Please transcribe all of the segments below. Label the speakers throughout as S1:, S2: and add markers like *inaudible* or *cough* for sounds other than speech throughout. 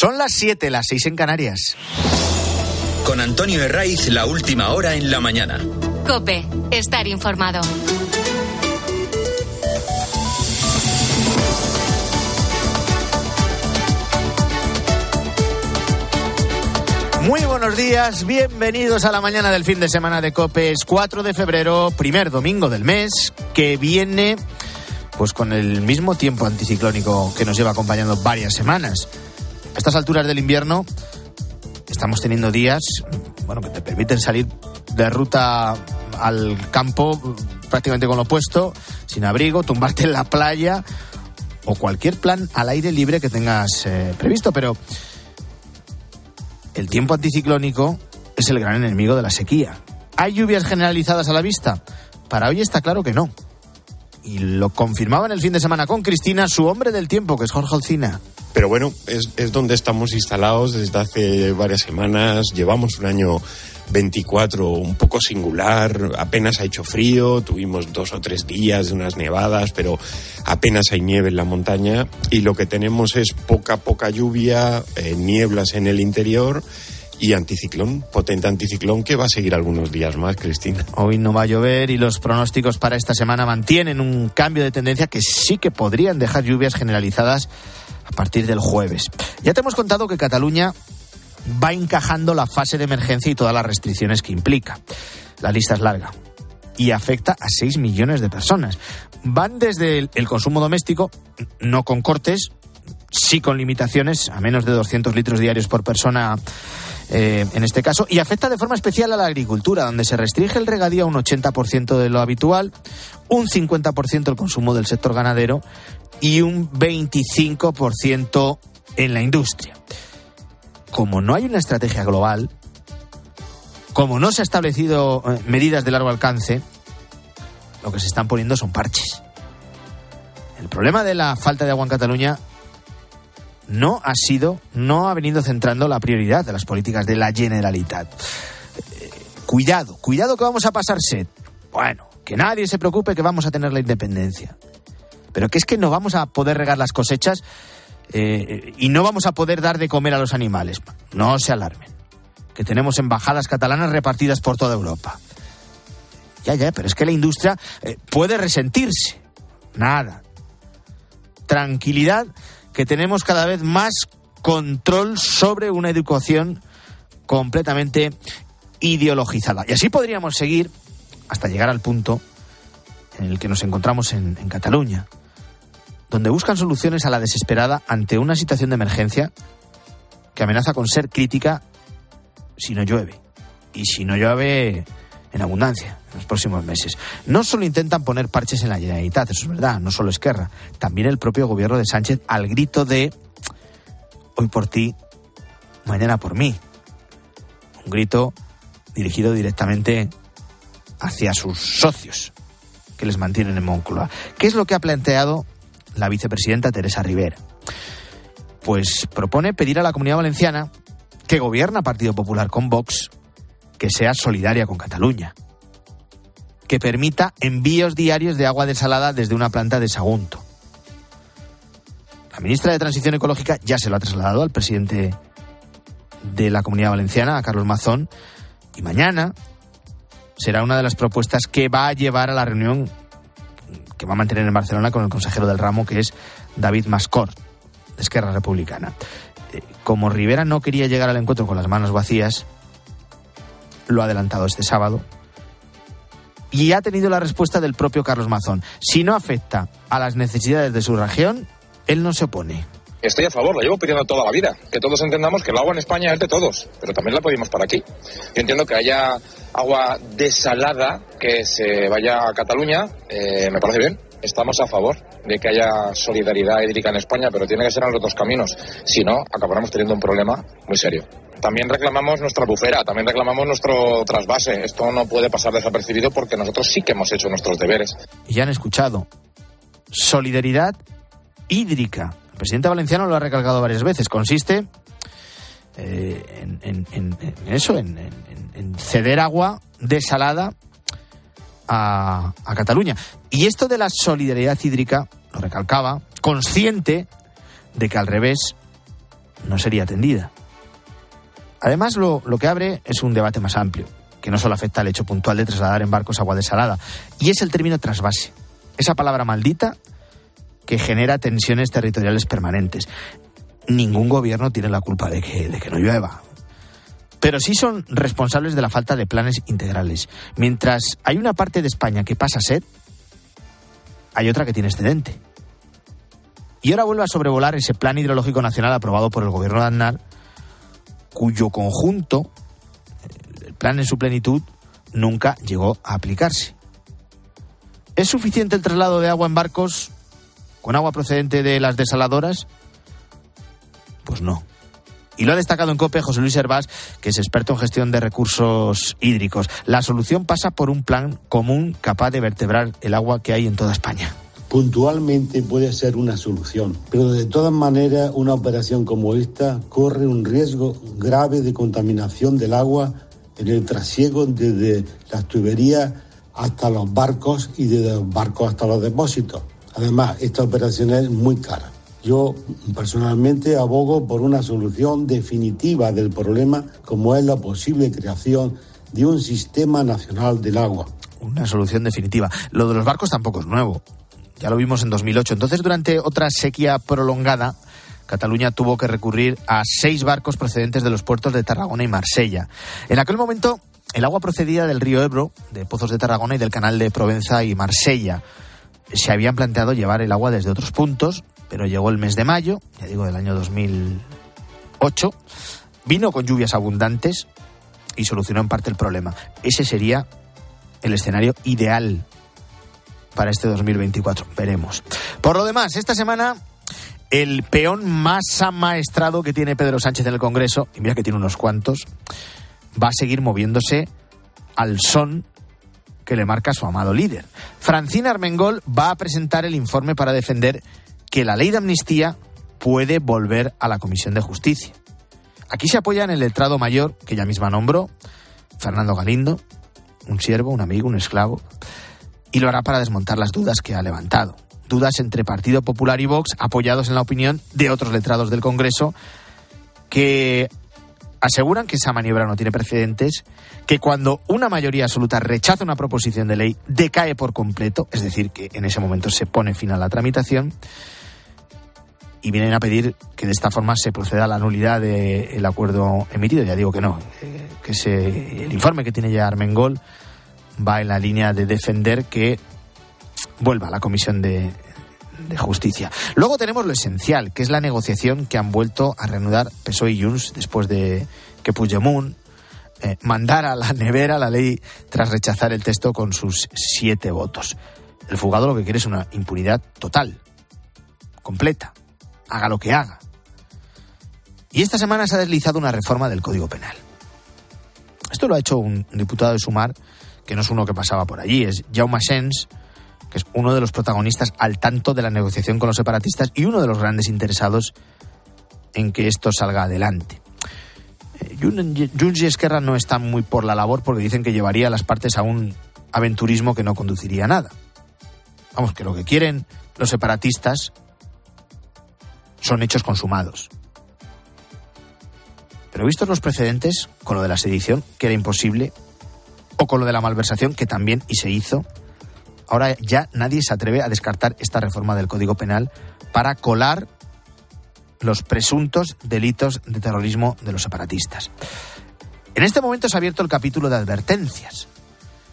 S1: Son las 7, las 6 en Canarias.
S2: Con Antonio Herraiz, la última hora en la mañana.
S3: Cope, estar informado.
S1: Muy buenos días, bienvenidos a la mañana del fin de semana de Cope. Es 4 de febrero, primer domingo del mes, que viene pues con el mismo tiempo anticiclónico que nos lleva acompañando varias semanas. Estas alturas del invierno estamos teniendo días bueno, que te permiten salir de ruta al campo prácticamente con lo opuesto, sin abrigo, tumbarte en la playa o cualquier plan al aire libre que tengas eh, previsto, pero el tiempo anticiclónico es el gran enemigo de la sequía. ¿Hay lluvias generalizadas a la vista? Para hoy está claro que no. Y lo confirmaba en el fin de semana con Cristina, su hombre del tiempo, que es Jorge Alcina.
S4: Pero bueno, es, es donde estamos instalados desde hace varias semanas. Llevamos un año 24 un poco singular, apenas ha hecho frío, tuvimos dos o tres días de unas nevadas, pero apenas hay nieve en la montaña y lo que tenemos es poca, poca lluvia, eh, nieblas en el interior y anticiclón, potente anticiclón que va a seguir algunos días más, Cristina.
S1: Hoy no va a llover y los pronósticos para esta semana mantienen un cambio de tendencia que sí que podrían dejar lluvias generalizadas a partir del jueves. Ya te hemos contado que Cataluña va encajando la fase de emergencia y todas las restricciones que implica. La lista es larga y afecta a 6 millones de personas. Van desde el, consumo doméstico, no con cortes, sí con limitaciones, a menos de 200 litros diarios por persona eh, en este caso, y afecta de forma especial a la agricultura, donde se restringe el regadío a un 80% de lo habitual, un 50% el consumo del sector ganadero y un 25% en la industria como no hay una estrategia global, como no se han establecido eh, medidas de largo alcance, lo que se están poniendo son parches. El problema de la falta de agua en Cataluña no ha sido, no ha venido centrando la prioridad de las políticas de la Generalitat. Eh, cuidado, cuidado que vamos a pasar sed. Bueno, que nadie se preocupe que vamos a tener la independencia. Pero que es que no vamos a poder regar las cosechas eh, y no vamos a poder dar de comer a los animales. No se alarmen, que tenemos embajadas catalanas repartidas por toda Europa. Ya, ya, pero es que la industria eh, puede resentirse. Nada. Tranquilidad, que tenemos cada vez más control sobre una educación completamente ideologizada. Y así podríamos seguir hasta llegar al punto en el que nos encontramos en Cataluña donde buscan soluciones a la desesperada ante una situación de emergencia que amenaza con ser crítica si no llueve. Y si no llueve en abundancia en los próximos meses. No solo intentan poner parches en la Generalitat, eso es verdad, no solo Esquerra, también el propio gobierno de Sánchez al grito de hoy por ti, mañana por mí. Un grito dirigido directamente hacia sus socios que les mantienen en Moncloa. ¿Qué es lo que ha planteado la vicepresidenta Teresa Rivera. Pues propone pedir a la comunidad valenciana, que gobierna Partido Popular con Vox, que sea solidaria con Cataluña. Que permita envíos diarios de agua desalada desde una planta de Sagunto. La ministra de Transición Ecológica ya se lo ha trasladado al presidente de la Comunidad Valenciana, a Carlos Mazón, y mañana será una de las propuestas que va a llevar a la reunión que va a mantener en Barcelona con el consejero del ramo, que es David Mascor, de Esquerra Republicana. Eh, como Rivera no quería llegar al encuentro con las manos vacías, lo ha adelantado este sábado. Y ha tenido la respuesta del propio Carlos Mazón. Si no afecta a las necesidades de su región, él no se opone.
S5: Estoy a favor, lo llevo pidiendo toda la vida. Que todos entendamos que el agua en España es de todos, pero también la pedimos para aquí. Yo entiendo que haya agua desalada que se vaya a Cataluña, eh, me parece bien. Estamos a favor de que haya solidaridad hídrica en España, pero tiene que ser en los dos caminos. Si no, acabaremos teniendo un problema muy serio. También reclamamos nuestra bufera, también reclamamos nuestro trasvase. Esto no puede pasar desapercibido porque nosotros sí que hemos hecho nuestros deberes.
S1: Y ya han escuchado. Solidaridad hídrica presidente valenciano lo ha recalcado varias veces. Consiste eh, en, eso, en, ceder agua desalada a, Cataluña. Y esto de la solidaridad hídrica, lo recalcaba, consciente de que al revés no sería atendida. Además, lo, lo que abre es un debate más amplio, que no solo afecta al hecho puntual de trasladar en barcos agua desalada, y es el término trasvase, esa palabra maldita que genera tensiones territoriales permanentes. Ningún gobierno tiene la culpa de que, de que no llueva, pero sí son responsables de la falta de planes integrales. Mientras hay una parte de España que pasa sed, hay otra que tiene excedente. Y ahora vuelve a sobrevolar ese plan hidrológico nacional aprobado por el gobierno de Aznar, cuyo conjunto, el plan en su plenitud, nunca llegó a aplicarse. ¿Es suficiente el traslado de agua en barcos con agua procedente de las desaladoras? Pues no. Y lo ha destacado en COPE José Luis Hervás, que es experto en gestión de recursos hídricos. La solución pasa por un plan común capaz de vertebrar el agua que hay en toda España
S6: puntualmente puede ser una solución, pero de todas maneras una operación como esta corre un riesgo grave de contaminación del agua en el trasiego desde las tuberías hasta los barcos y desde los barcos hasta los depósitos. Además, esta operación es muy cara. Yo personalmente abogo por una solución definitiva del problema como es la posible creación de un sistema nacional del agua.
S1: Una solución definitiva. Lo de los barcos tampoco es nuevo. Ya lo vimos en 2008. Entonces, durante otra sequía prolongada, Cataluña tuvo que recurrir a seis barcos procedentes de los puertos de Tarragona y Marsella. En aquel momento, el agua procedía del río Ebro, de Pozos de Tarragona y del canal de Provenza y Marsella. Se habían planteado llevar el agua desde otros puntos, pero llegó el mes de mayo, ya digo, del año 2008, vino con lluvias abundantes y solucionó en parte el problema. Ese sería el escenario ideal para este 2024. Veremos. Por lo demás, esta semana el peón más amaestrado que tiene Pedro Sánchez en el Congreso, y mira que tiene unos cuantos, va a seguir moviéndose al son que le marca su amado líder. Francina Armengol va a presentar el informe para defender que la ley de amnistía puede volver a la Comisión de Justicia. Aquí se apoya en el letrado mayor, que ella misma nombró, Fernando Galindo, un siervo, un amigo, un esclavo, y lo hará para desmontar las dudas que ha levantado. Dudas entre Partido Popular y Vox, apoyados en la opinión de otros letrados del Congreso, que aseguran que esa maniobra no tiene precedentes, que cuando una mayoría absoluta rechaza una proposición de ley, decae por completo, es decir, que en ese momento se pone fin a la tramitación, y vienen a pedir que de esta forma se proceda a la nulidad del acuerdo emitido. Ya digo que no, que ese, el informe que tiene ya Armengol va en la línea de defender que vuelva a la Comisión de, Justicia. Luego tenemos lo esencial, que es la negociación que han vuelto a reanudar PSOE y Junts después de que Puigdemont eh, mandara a la nevera la ley tras rechazar el texto con sus siete votos. El fugado lo que quiere es una impunidad total, completa, haga lo que haga. Y esta semana se ha deslizado una reforma del Código Penal. Esto lo ha hecho un diputado de Sumar que no es uno que pasaba por allí, es Jaume Sens, que es uno de los protagonistas al tanto de la negociación con los separatistas y uno de los grandes interesados en que esto salga adelante. Eh, Junts Esquerra no están muy por la labor porque dicen que llevaría a las partes a un aventurismo que no conduciría a nada. Vamos, que lo que quieren los separatistas son hechos consumados. Pero vistos los precedentes, con lo de la sedición, que era imposible, o con lo de la malversación, que también y se hizo. Ahora ya nadie se atreve a descartar esta reforma del Código Penal para colar los presuntos delitos de terrorismo de los separatistas. En este momento se ha abierto el capítulo de advertencias,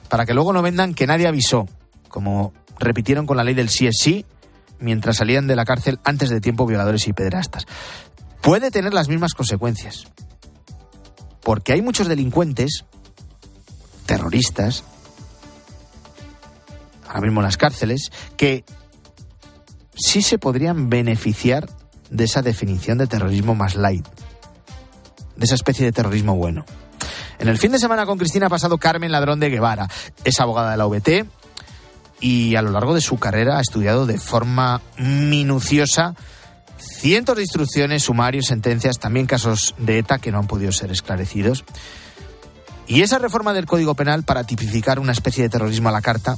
S1: para que luego no vendan que nadie avisó, como repitieron con la ley del sí es sí, mientras salían de la cárcel antes de tiempo violadores y pederastas. Puede tener las mismas consecuencias, porque hay muchos delincuentes terroristas, ahora mismo en las cárceles, que sí se podrían beneficiar de esa definición de terrorismo más light, de esa especie de terrorismo bueno. En el fin de semana con Cristina ha pasado Carmen Ladrón de Guevara. Es abogada de la OBT y a lo largo de su carrera ha estudiado de forma minuciosa cientos de instrucciones, sumarios, sentencias, también casos de ETA que no han podido ser esclarecidos. Y esa reforma del Código Penal para tipificar una especie de terrorismo a la carta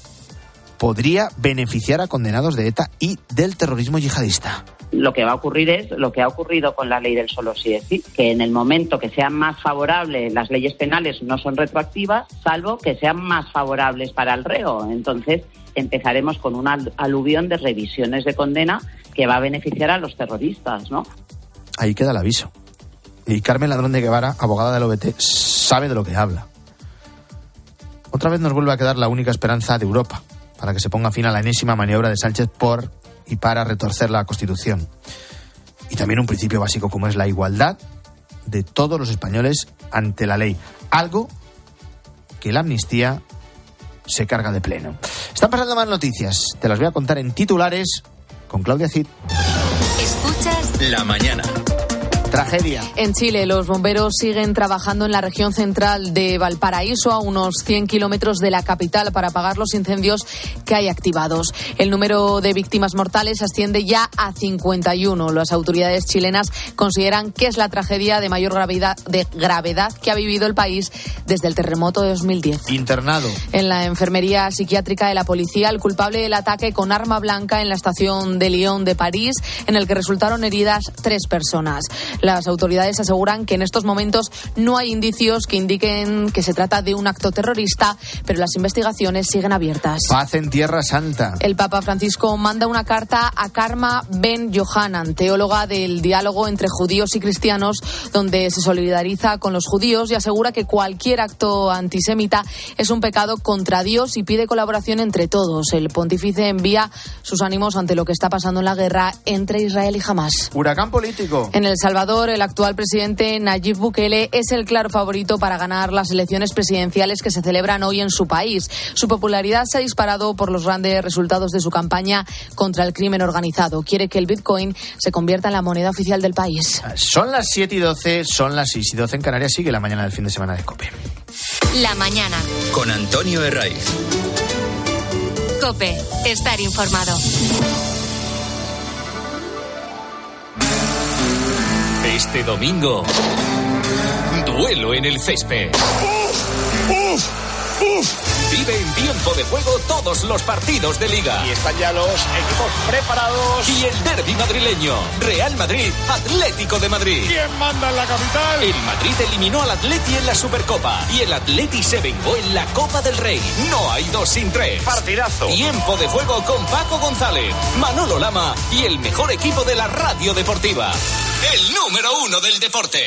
S1: podría beneficiar a condenados de ETA y del terrorismo yihadista.
S7: Lo que va a ocurrir es lo que ha ocurrido con la ley del solo sí es sí, que en el momento que sean más favorables las leyes penales no son retroactivas, salvo que sean más favorables para el reo. Entonces empezaremos con una aluvión de revisiones de condena que va a beneficiar a los terroristas, ¿no?
S1: Ahí queda el aviso. Y Carmen Ladrón de Guevara, abogada del OBT, sabe de lo que habla. Otra vez nos vuelve a quedar la única esperanza de Europa para que se ponga fin a la enésima maniobra de Sánchez por y para retorcer la Constitución. Y también un principio básico como es la igualdad de todos los españoles ante la ley. Algo que la amnistía se carga de pleno. Están pasando más noticias. Te las voy a contar en titulares con Claudia Cid.
S3: Escuchas
S2: La mañana.
S1: Tragedia.
S8: En Chile, los bomberos siguen trabajando en la región central de Valparaíso, a unos 100 kilómetros de la capital, para apagar los incendios que hay activados. El número de víctimas mortales asciende ya a 51. Las autoridades chilenas consideran que es la tragedia de mayor gravedad, de gravedad que ha vivido el país desde el terremoto de 2010.
S1: Internado.
S8: En la enfermería psiquiátrica de la policía, el culpable del ataque con arma blanca en la estación de Lyon de París, en el que resultaron heridas tres personas. Las autoridades aseguran que en estos momentos no hay indicios que indiquen que se trata de un acto terrorista, pero las investigaciones siguen abiertas.
S1: Paz en Tierra Santa.
S8: El Papa Francisco manda una carta a Karma Ben Johanan, teóloga del diálogo entre judíos y cristianos, donde se solidariza con los judíos y asegura que cualquier acto antisemita es un pecado contra Dios y pide colaboración entre todos. El pontífice envía sus ánimos ante lo que está pasando en la guerra entre Israel y Hamas.
S1: Huracán político.
S8: En El Salvador, el actual presidente Nayib Bukele es el claro favorito para ganar las elecciones presidenciales que se celebran hoy en su país. Su popularidad se ha disparado por los grandes resultados de su campaña contra el crimen organizado. Quiere que el Bitcoin se convierta en la moneda oficial del país.
S1: Son las 7 y 12, son las 6 y 12 en Canarias. Sigue la mañana del fin de semana de COPE.
S3: La mañana.
S2: Con Antonio Herraiz.
S3: Cope. Estar informado.
S9: Este domingo, duelo en el césped. Vive en tiempo de juego todos los partidos de liga.
S10: Y están ya los equipos preparados.
S9: Y el derby madrileño. Real Madrid, Atlético de Madrid.
S10: ¿Quién manda en la capital?
S9: El Madrid eliminó al Atleti en la Supercopa. Y el Atleti se vengó en la Copa del Rey. No hay dos sin tres.
S10: Partidazo.
S9: Tiempo de juego con Paco González, Manolo Lama y el mejor equipo de la radio deportiva. El número uno del deporte.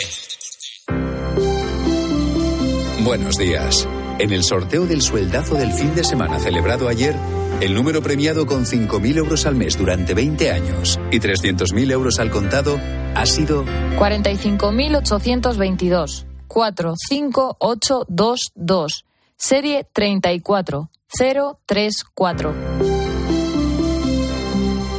S11: Buenos días. En el sorteo del sueldazo del fin de semana celebrado ayer, el número premiado con 5.000 euros al mes durante 20 años y 300.000 euros al contado ha sido
S12: 45.822. 45822. Serie 34034.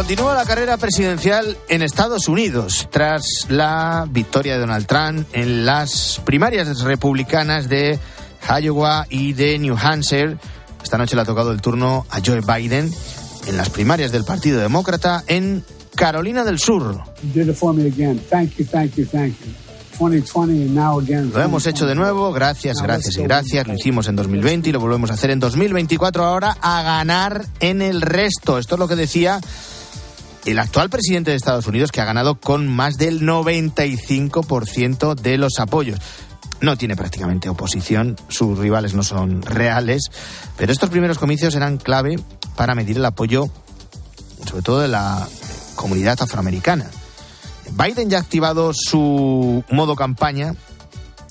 S1: Continúa la carrera presidencial en Estados Unidos tras la victoria de Donald Trump en las primarias republicanas de Iowa y de New Hampshire. Esta noche le ha tocado el turno a Joe Biden en las primarias del Partido Demócrata en Carolina del Sur. Lo hemos hecho de nuevo, gracias, gracias y gracias. Lo hicimos en 2020 y lo volvemos a hacer en 2024 ahora a ganar en el resto. Esto es lo que decía el actual presidente de Estados Unidos que ha ganado con más del 95% de los apoyos. No tiene prácticamente oposición, sus rivales no son reales, pero estos primeros comicios eran clave para medir el apoyo, sobre todo de la comunidad afroamericana. Biden ya ha activado su modo campaña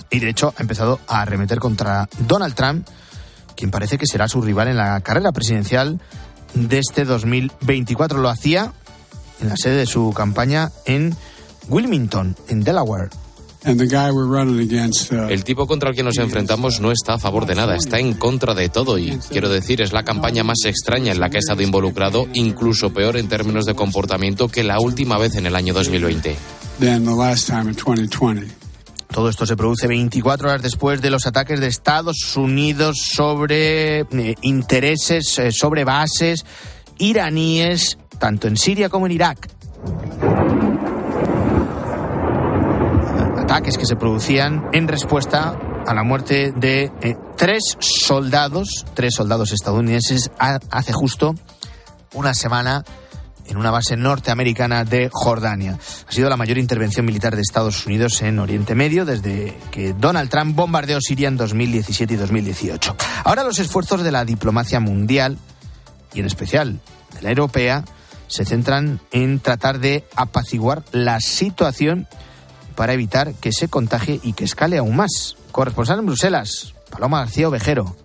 S1: y de hecho ha empezado a arremeter contra Donald Trump, quien parece que será su rival en la carrera presidencial de este 2024. Lo hacía en la sede de su campaña en Wilmington, en Delaware.
S13: El tipo contra el que nos enfrentamos no está a favor de nada, está en contra de todo y quiero decir, es la campaña más extraña en la que ha estado involucrado, incluso peor en términos de comportamiento que la última vez en el año 2020.
S1: Todo esto se produce 24 horas después de los ataques de Estados Unidos sobre eh, intereses, eh, sobre bases iraníes, tanto en Siria como en Irak. Ataques que se producían en respuesta a la muerte de eh, tres soldados, tres soldados estadounidenses, hace justo una semana en una base norteamericana de Jordania. Ha sido la mayor intervención militar de Estados Unidos en Oriente Medio desde que Donald Trump bombardeó Siria en 2017 y 2018. Ahora los esfuerzos de la diplomacia mundial, y en especial de la europea, se centran en tratar de apaciguar la situación para evitar que se contagie y que escale aún más. Corresponsal en Bruselas, Paloma García Ovejero.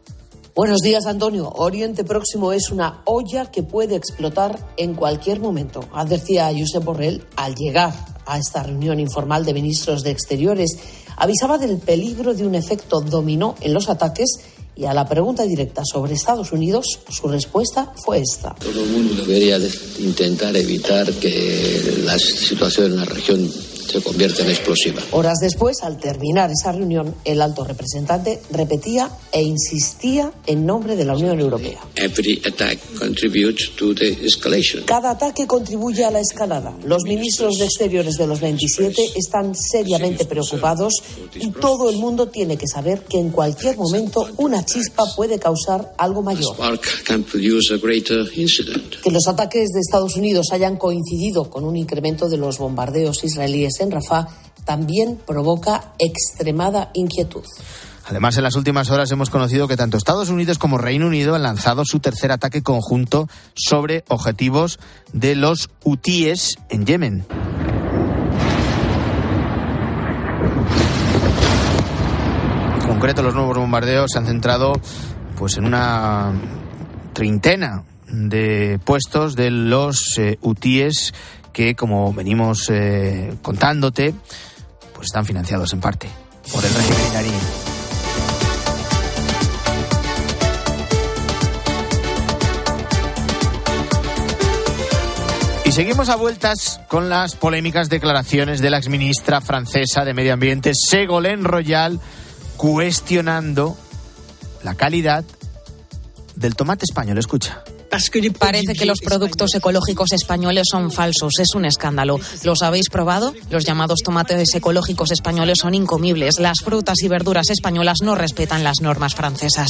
S14: Buenos días, Antonio. Oriente Próximo es una olla que puede explotar en cualquier momento, advertía Josep Borrell al llegar a esta reunión informal de ministros de Exteriores. Avisaba del peligro de un efecto dominó en los ataques y a la pregunta directa sobre Estados Unidos, su respuesta fue esta.
S15: Todo el mundo debería intentar evitar que la situación en la región se convierte en explosiva.
S14: Horas después, al terminar esa reunión, el alto representante repetía e insistía en nombre de la Unión Europea. Cada ataque contribuye a la escalada. Los ministros de Exteriores de los 27 están seriamente preocupados y todo el mundo tiene que saber que en cualquier momento una chispa puede causar algo mayor. Que los ataques de Estados Unidos hayan coincidido con un incremento de los bombardeos israelíes en Rafah también provoca extremada inquietud.
S1: Además, en las últimas horas hemos conocido que tanto Estados Unidos como Reino Unido han lanzado su tercer ataque conjunto sobre objetivos de los hutíes en Yemen. En concreto, los nuevos bombardeos se han centrado pues, en una treintena de puestos de los eh, hutíes que, como venimos eh, contándote, pues están financiados en parte por el régimen iraní. Y seguimos a vueltas con las polémicas declaraciones de la exministra francesa de Medio Ambiente, Ségolène Royal, cuestionando la calidad del tomate español. Escucha.
S16: Parece que los productos ecológicos españoles son falsos. Es un escándalo. ¿Los habéis probado? Los llamados tomates ecológicos españoles son incomibles. Las frutas y verduras españolas no respetan las normas francesas.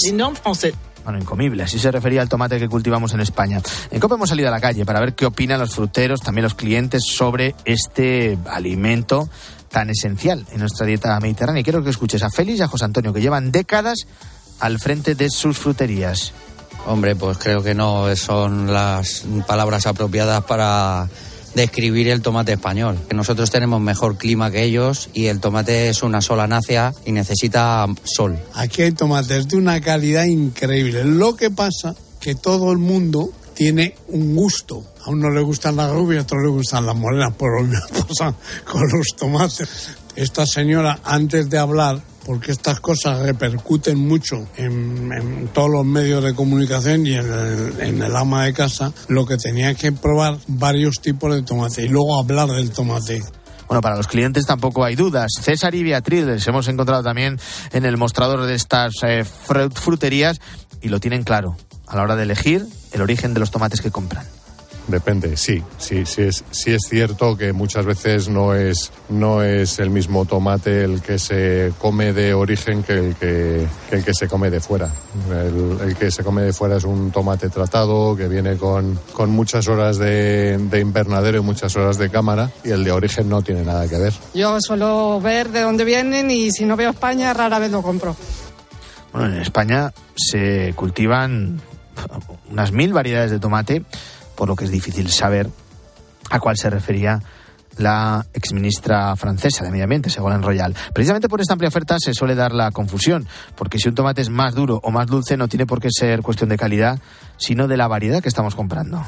S1: Bueno, incomible, así se refería al tomate que cultivamos en España. En COPE hemos salido a la calle para ver qué opinan los fruteros, también los clientes, sobre este alimento tan esencial en nuestra dieta mediterránea. Y quiero que escuches a Félix y a José Antonio, que llevan décadas al frente de sus fruterías.
S17: Hombre, pues creo que no son las palabras apropiadas para describir el tomate español. Nosotros tenemos mejor clima que ellos y el tomate es una sola nacia y necesita sol.
S18: Aquí hay tomates de una calidad increíble. Lo que pasa que todo el mundo tiene un gusto. A uno le gustan las rubias, a otro le gustan las morenas, pero lo *laughs* pasa con los tomates. Esta señora, antes de hablar, porque estas cosas repercuten mucho en, todos los medios de comunicación y en el, ama de casa, lo que tenía que probar varios tipos de tomate y luego hablar del tomate.
S1: Bueno, para los clientes tampoco hay dudas. César y Beatriz les hemos encontrado también en el mostrador de estas eh, fruterías y lo tienen claro a la hora de elegir el origen de los tomates que compran.
S19: Depende, sí, sí, sí es, sí es cierto que muchas veces no es, no es el mismo tomate el que se come de origen que el que, el que se come de fuera. El, que se come de fuera es un tomate tratado que viene con, con muchas horas de, de, invernadero y muchas horas de cámara y el de origen no tiene nada que ver.
S20: Yo suelo ver de dónde vienen y si no veo España rara vez lo compro.
S1: Bueno, en España se cultivan unas mil variedades de tomate por lo que es difícil saber a cuál se refería la exministra francesa de Medio Ambiente, Ségolène Royal. Precisamente por esta amplia oferta se suele dar la confusión, porque si un tomate es más duro o más dulce no tiene por qué ser cuestión de calidad, sino de la variedad que estamos comprando.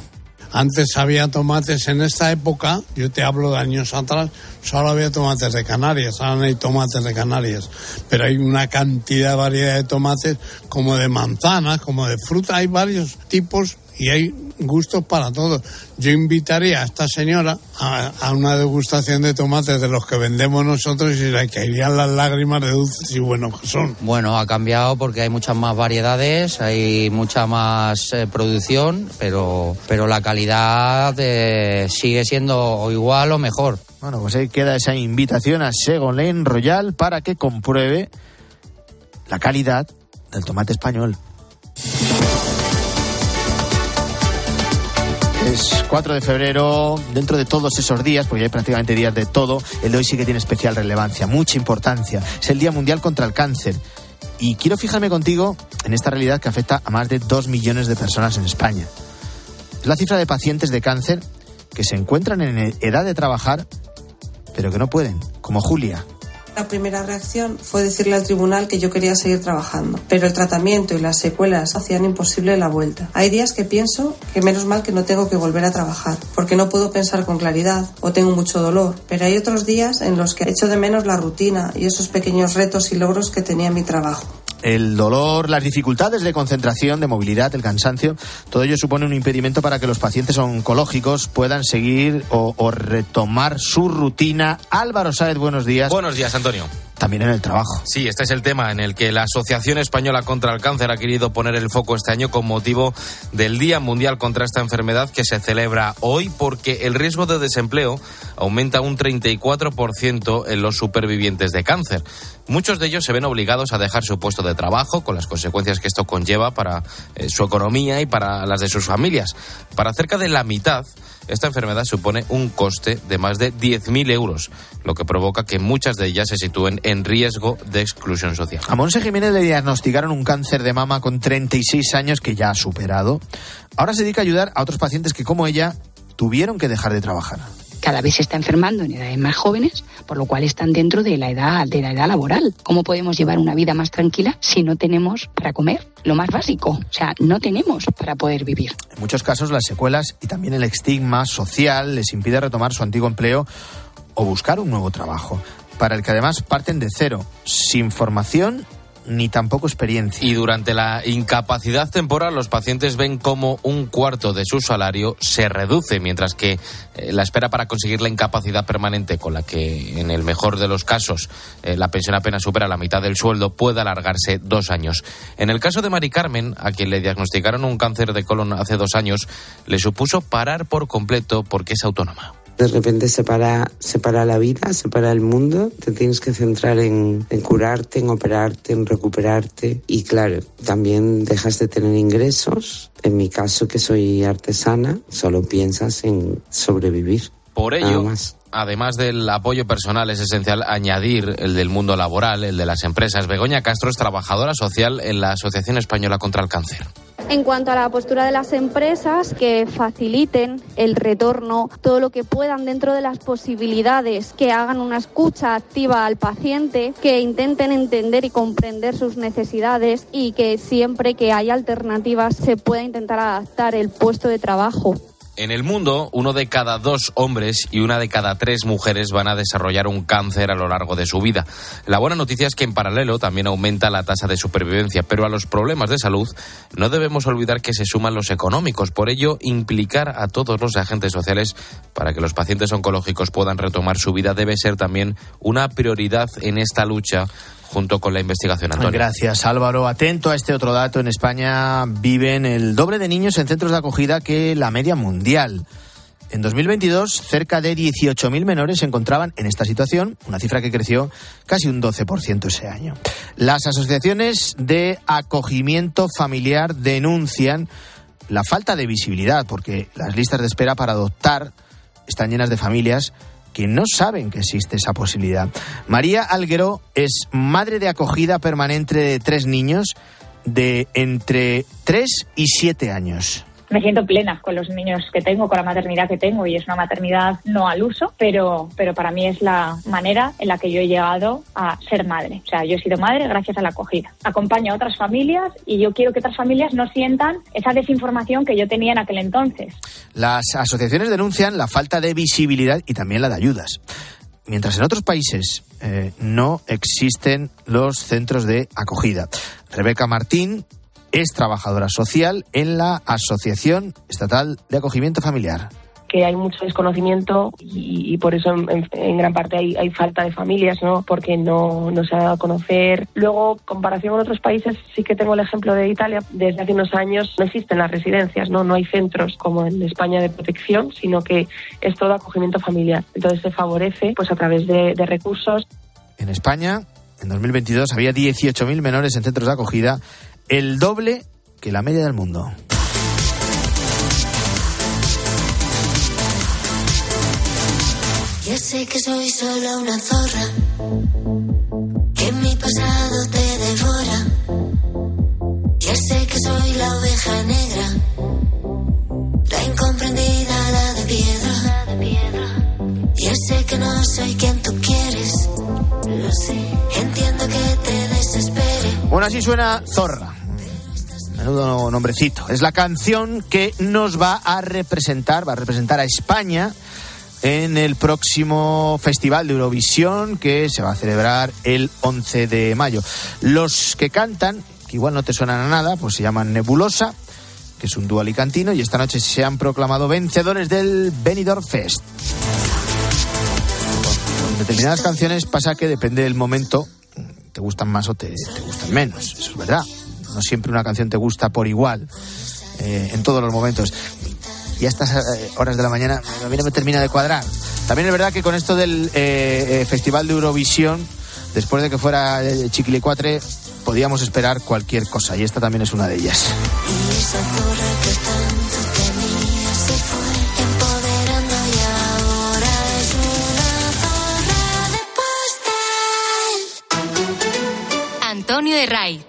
S18: Antes había tomates en esta época, yo te hablo de años atrás, solo había tomates de Canarias, ahora no hay tomates de Canarias, pero hay una cantidad de variedad de tomates como de manzanas, como de fruta, hay varios tipos y hay gustos para todos. Yo invitaría a esta señora a, una degustación de tomates de los que vendemos nosotros y le caerían las lágrimas de dulces y buenos que son.
S17: Bueno, ha cambiado porque hay muchas más variedades, hay mucha más eh, producción, pero, pero la calidad eh, sigue siendo igual o mejor.
S1: Bueno, pues ahí queda esa invitación a Segolén Royal para que compruebe la calidad del tomate español. Es 4 de febrero, dentro de todos esos días, porque hay prácticamente días de todo, el de hoy sí que tiene especial relevancia, mucha importancia. Es el Día Mundial contra el Cáncer. Y quiero fijarme contigo en esta realidad que afecta a más de 2 millones de personas en España. Es la cifra de pacientes de cáncer que se encuentran en edad de trabajar, pero que no pueden, como Julia.
S21: La primera reacción fue decirle al tribunal que yo quería seguir trabajando, pero el tratamiento y las secuelas hacían imposible la vuelta. Hay días que pienso que menos mal que no tengo que volver a trabajar, porque no puedo pensar con claridad o tengo mucho dolor, pero hay otros días en los que echo de menos la rutina y esos pequeños retos y logros que tenía en mi trabajo
S1: el dolor, las dificultades de concentración, de movilidad, el cansancio, todo ello supone un impedimento para que los pacientes oncológicos puedan seguir o, retomar su rutina. Álvaro Sáez, buenos días.
S13: Buenos días, Antonio
S1: también en el trabajo.
S13: Sí, este es el tema en el que la Asociación Española contra el Cáncer ha querido poner el foco este año con motivo del Día Mundial contra esta enfermedad que se celebra hoy porque el riesgo de desempleo aumenta un 34% en los supervivientes de cáncer. Muchos de ellos se ven obligados a dejar su puesto de trabajo con las consecuencias que esto conlleva para eh, su economía y para las de sus familias. Para cerca de la mitad, esta enfermedad supone un coste de más de 10.000 euros, lo que provoca que muchas de ellas se sitúen en riesgo de exclusión social.
S1: A Monse Jiménez le diagnosticaron un cáncer de mama con 36 años que ya ha superado. Ahora se dedica a ayudar a otros pacientes que, como ella, tuvieron que dejar de trabajar
S22: cada vez se está enfermando en edades más jóvenes, por lo cual están dentro de la edad de la edad laboral. ¿Cómo podemos llevar una vida más tranquila si no tenemos para comer? Lo más básico, o sea, no tenemos para poder vivir.
S1: En muchos casos las secuelas y también el estigma social les impide retomar su antiguo empleo o buscar un nuevo trabajo, para el que además parten de cero, sin formación ni tampoco experiencia.
S13: Y durante la incapacidad temporal los pacientes ven cómo un cuarto de su salario se reduce, mientras que eh, la espera para conseguir la incapacidad permanente, con la que en el mejor de los casos eh, la pensión apenas supera la mitad del sueldo, puede alargarse dos años. En el caso de Mari Carmen, a quien le diagnosticaron un cáncer de colon hace dos años, le supuso parar por completo porque es autónoma.
S23: De repente se para, se para la vida, se para el mundo, te tienes que centrar en, en curarte, en operarte, en recuperarte y claro, también dejas de tener ingresos. En mi caso, que soy artesana, solo piensas en sobrevivir.
S13: Por ello, además del apoyo personal, es esencial añadir el del mundo laboral, el de las empresas. Begoña Castro es trabajadora social en la Asociación Española contra el Cáncer.
S24: En cuanto a la postura de las empresas, que faciliten el retorno, todo lo que puedan dentro de las posibilidades, que hagan una escucha activa al paciente, que intenten entender y comprender sus necesidades y que siempre que haya alternativas se pueda intentar adaptar el puesto de trabajo.
S13: En el mundo, uno de cada dos hombres y una de cada tres mujeres van a desarrollar un cáncer a lo largo de su vida. La buena noticia es que en paralelo también aumenta la tasa de supervivencia, pero a los problemas de salud no debemos olvidar que se suman los económicos. Por ello, implicar a todos los agentes sociales para que los pacientes oncológicos puedan retomar su vida debe ser también una prioridad en esta lucha junto con la investigación. Antonio.
S1: Gracias, Álvaro. Atento a este otro dato. En España viven el doble de niños en centros de acogida que la media mundial. En 2022, cerca de 18.000 menores se encontraban en esta situación, una cifra que creció casi un 12% ese año. Las asociaciones de acogimiento familiar denuncian la falta de visibilidad, porque las listas de espera para adoptar están llenas de familias que no saben que existe esa posibilidad. María Alguero es madre de acogida permanente de tres niños de entre 3 y 7 años.
S25: Me siento plena con los niños que tengo, con la maternidad que tengo y es una maternidad no al uso, pero, pero para mí es la manera en la que yo he llegado a ser madre. O sea, yo he sido madre gracias a la acogida. Acompaño a otras familias y yo quiero que otras familias no sientan esa desinformación que yo tenía en aquel entonces.
S1: Las asociaciones denuncian la falta de visibilidad y también la de ayudas. Mientras en otros países eh, no existen los centros de acogida. Rebeca Martín es trabajadora social en la Asociación Estatal de Acogimiento Familiar
S26: que hay mucho desconocimiento y, por eso en, gran parte hay, hay, falta de familias, ¿no? Porque no, no se ha dado a conocer. Luego, comparación con otros países, sí que tengo el ejemplo de Italia. Desde hace unos años no existen las residencias, ¿no? No hay centros como en España de protección, sino que es todo acogimiento familiar. Entonces se favorece pues a través de, de recursos.
S1: En España, en 2022, había 18.000 menores en centros de acogida el doble que la media del mundo.
S27: Ya sé que soy solo una zorra, que mi pasado te devora. Ya sé que soy la oveja negra, la incomprendida, la de piedra. Ya sé que no soy quien tú quieres, lo sé, entiendo que te.
S1: Bueno, así suena Zorra. Menudo nombrecito. Es la canción que nos va a representar, va a representar a España en el próximo Festival de Eurovisión que se va a celebrar el 11 de mayo. Los que cantan, que igual no te suenan a nada, pues se llaman Nebulosa, que es un dúo alicantino, y esta noche se han proclamado vencedores del Benidorm Fest. Con determinadas canciones pasa que depende del momento, te gustan más o te, gustan menos, eso es verdad. No siempre una canción te gusta por igual. Eh, en todos los momentos y a estas eh, horas de la mañana a mí no me termina de cuadrar. También es verdad que con esto del eh, Festival de Eurovisión, después de que fuera Chiquilicuatre, podíamos esperar cualquier cosa y esta también es una de ellas.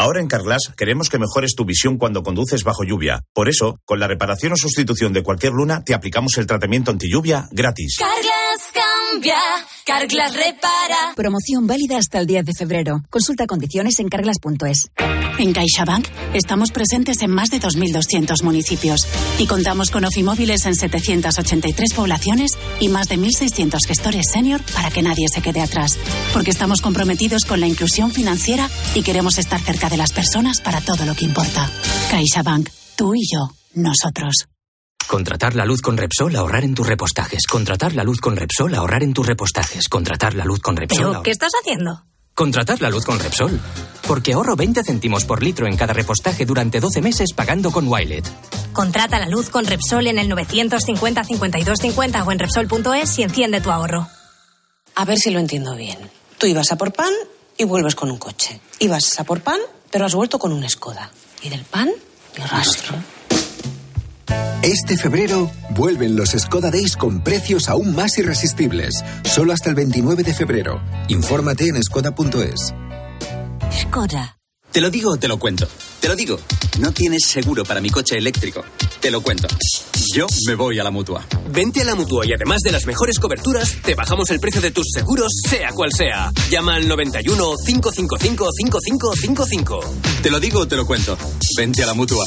S28: Ahora en Carglass queremos que mejores tu visión cuando conduces bajo lluvia. Por eso, con la reparación o sustitución de cualquier luna, te aplicamos el tratamiento anti lluvia gratis.
S27: Carglass cambia, Carglass repara.
S29: Promoción válida hasta el 10 de febrero. Consulta condiciones en carglass.es.
S30: En CaixaBank estamos presentes en más de 2.200 municipios y contamos con ofimóviles en 783 poblaciones y más de 1.600 gestores senior para que nadie se quede atrás. Porque estamos comprometidos con la inclusión financiera y queremos estar cerca de las personas para todo lo que importa. CaixaBank, tú y yo, nosotros.
S31: Contratar la luz con Repsol, ahorrar en tus repostajes. Contratar la luz con Repsol, ahorrar en tus repostajes. Contratar la luz con Repsol.
S30: ¿Pero qué estás haciendo?
S31: Contratar la luz con Repsol. Porque ahorro 20 céntimos por litro en cada repostaje durante 12 meses pagando con Wilet.
S30: Contrata la luz con Repsol en el 950 52 50 o en Repsol.es y enciende tu ahorro.
S32: A ver si lo entiendo bien. Tú ibas a por pan y vuelves con un coche. Ibas a por pan, pero has vuelto con un Skoda. Y del pan, ni rastro.
S33: Este febrero vuelven los Skoda Days con precios aún más irresistibles. Solo hasta el 29 de febrero. Infórmate en skoda.es.
S30: Skoda.
S34: Te lo digo o te lo cuento. Te lo digo. No tienes seguro para mi coche eléctrico. Te lo cuento. Yo me voy a la mutua.
S35: Vente a la mutua y además de las mejores coberturas, te bajamos el precio de tus seguros, sea cual sea. Llama al 91 555 5555.
S34: Te lo digo o te lo cuento. Vente a la mutua.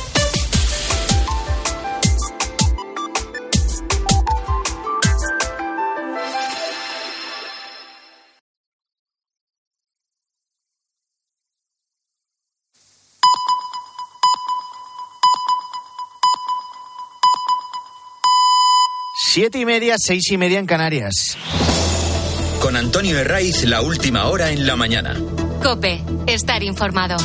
S1: Siete y media, seis y media en Canarias.
S2: Con Antonio Herraiz, la última hora en la mañana.
S3: Cope, estar informado.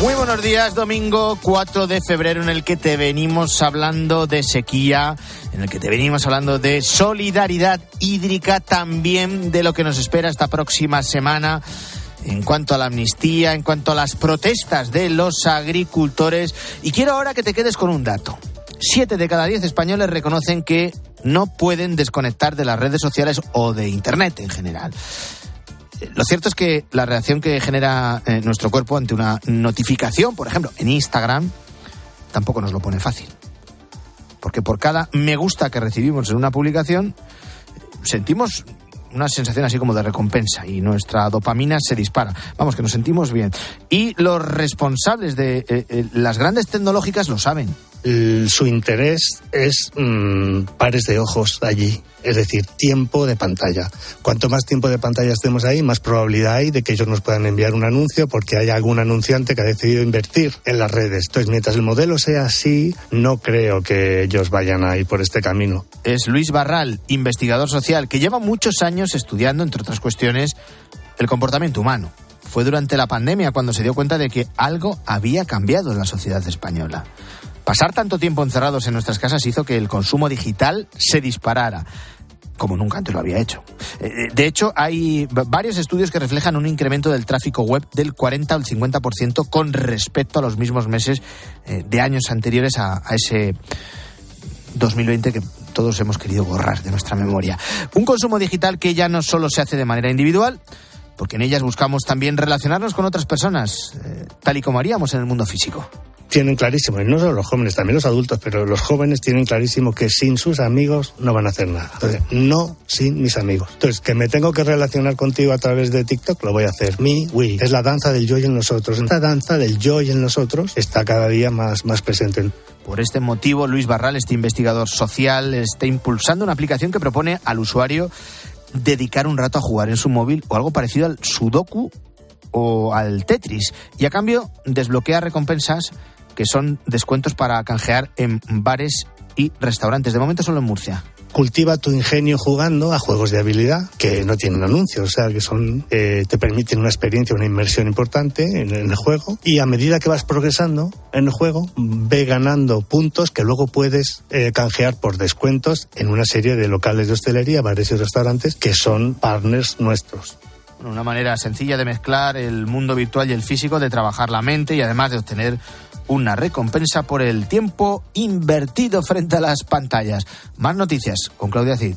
S1: Muy buenos días, domingo 4 de febrero en el que te venimos hablando de sequía, en el que te venimos hablando de solidaridad hídrica, también de lo que nos espera esta próxima semana en cuanto a la amnistía, en cuanto a las protestas de los agricultores. Y quiero ahora que te quedes con un dato. Siete de cada diez españoles reconocen que no pueden desconectar de las redes sociales o de Internet en general. Lo cierto es que la reacción que genera eh, nuestro cuerpo ante una notificación, por ejemplo, en Instagram, tampoco nos lo pone fácil. Porque por cada me gusta que recibimos en una publicación, sentimos una sensación así como de recompensa y nuestra dopamina se dispara. Vamos, que nos sentimos bien. Y los responsables de eh, eh, las grandes tecnológicas lo saben.
S36: Su interés es mm, pares de ojos allí, es decir, tiempo de pantalla. Cuanto más tiempo de pantalla estemos ahí, más probabilidad hay de que ellos nos puedan enviar un anuncio porque hay algún anunciante que ha decidido invertir en las redes. Entonces, mientras el modelo sea así, no creo que ellos vayan a ir por este camino.
S1: Es Luis Barral, investigador social, que lleva muchos años estudiando, entre otras cuestiones, el comportamiento humano. Fue durante la pandemia cuando se dio cuenta de que algo había cambiado en la sociedad española. Pasar tanto tiempo encerrados en nuestras casas hizo que el consumo digital se disparara como nunca antes lo había hecho. De hecho, hay varios estudios que reflejan un incremento del tráfico web del 40 al 50% con respecto a los mismos meses de años anteriores a, ese 2020 que todos hemos querido borrar de nuestra memoria. Un consumo digital que ya no solo se hace de manera individual, porque en ellas buscamos también relacionarnos con otras personas, tal y como haríamos en el mundo físico
S36: tienen clarísimo, y no solo los jóvenes, también los adultos, pero los jóvenes tienen clarísimo que sin sus amigos no van a hacer nada. Entonces, no sin mis amigos. Entonces, que me tengo que relacionar contigo a través de TikTok, lo voy a hacer. Mi, we. Es la danza del yo y en nosotros. Esta danza del yo y en nosotros está cada día más, más presente.
S1: Por este motivo, Luis Barral, este investigador social, está impulsando una aplicación que propone al usuario dedicar un rato a jugar en su móvil o algo parecido al Sudoku o al Tetris y a cambio desbloquea recompensas que son descuentos para canjear en bares y restaurantes. De momento solo en Murcia
S36: cultiva tu ingenio jugando a juegos de habilidad que no tienen anuncios, o sea, que son eh, te permiten una experiencia, una inversión importante en, el juego y a medida que vas progresando en el juego, ve ganando puntos que luego puedes eh, canjear por descuentos en una serie de locales de hostelería, bares y restaurantes que son partners nuestros.
S1: Una manera sencilla de mezclar el mundo virtual y el físico, de trabajar la mente y además de obtener una recompensa por el tiempo invertido frente a las pantallas. Más noticias con Claudia Cid.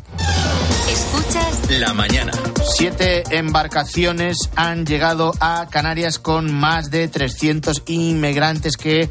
S3: Escuchas
S2: la mañana.
S1: Siete embarcaciones han llegado a Canarias con más de 300 inmigrantes que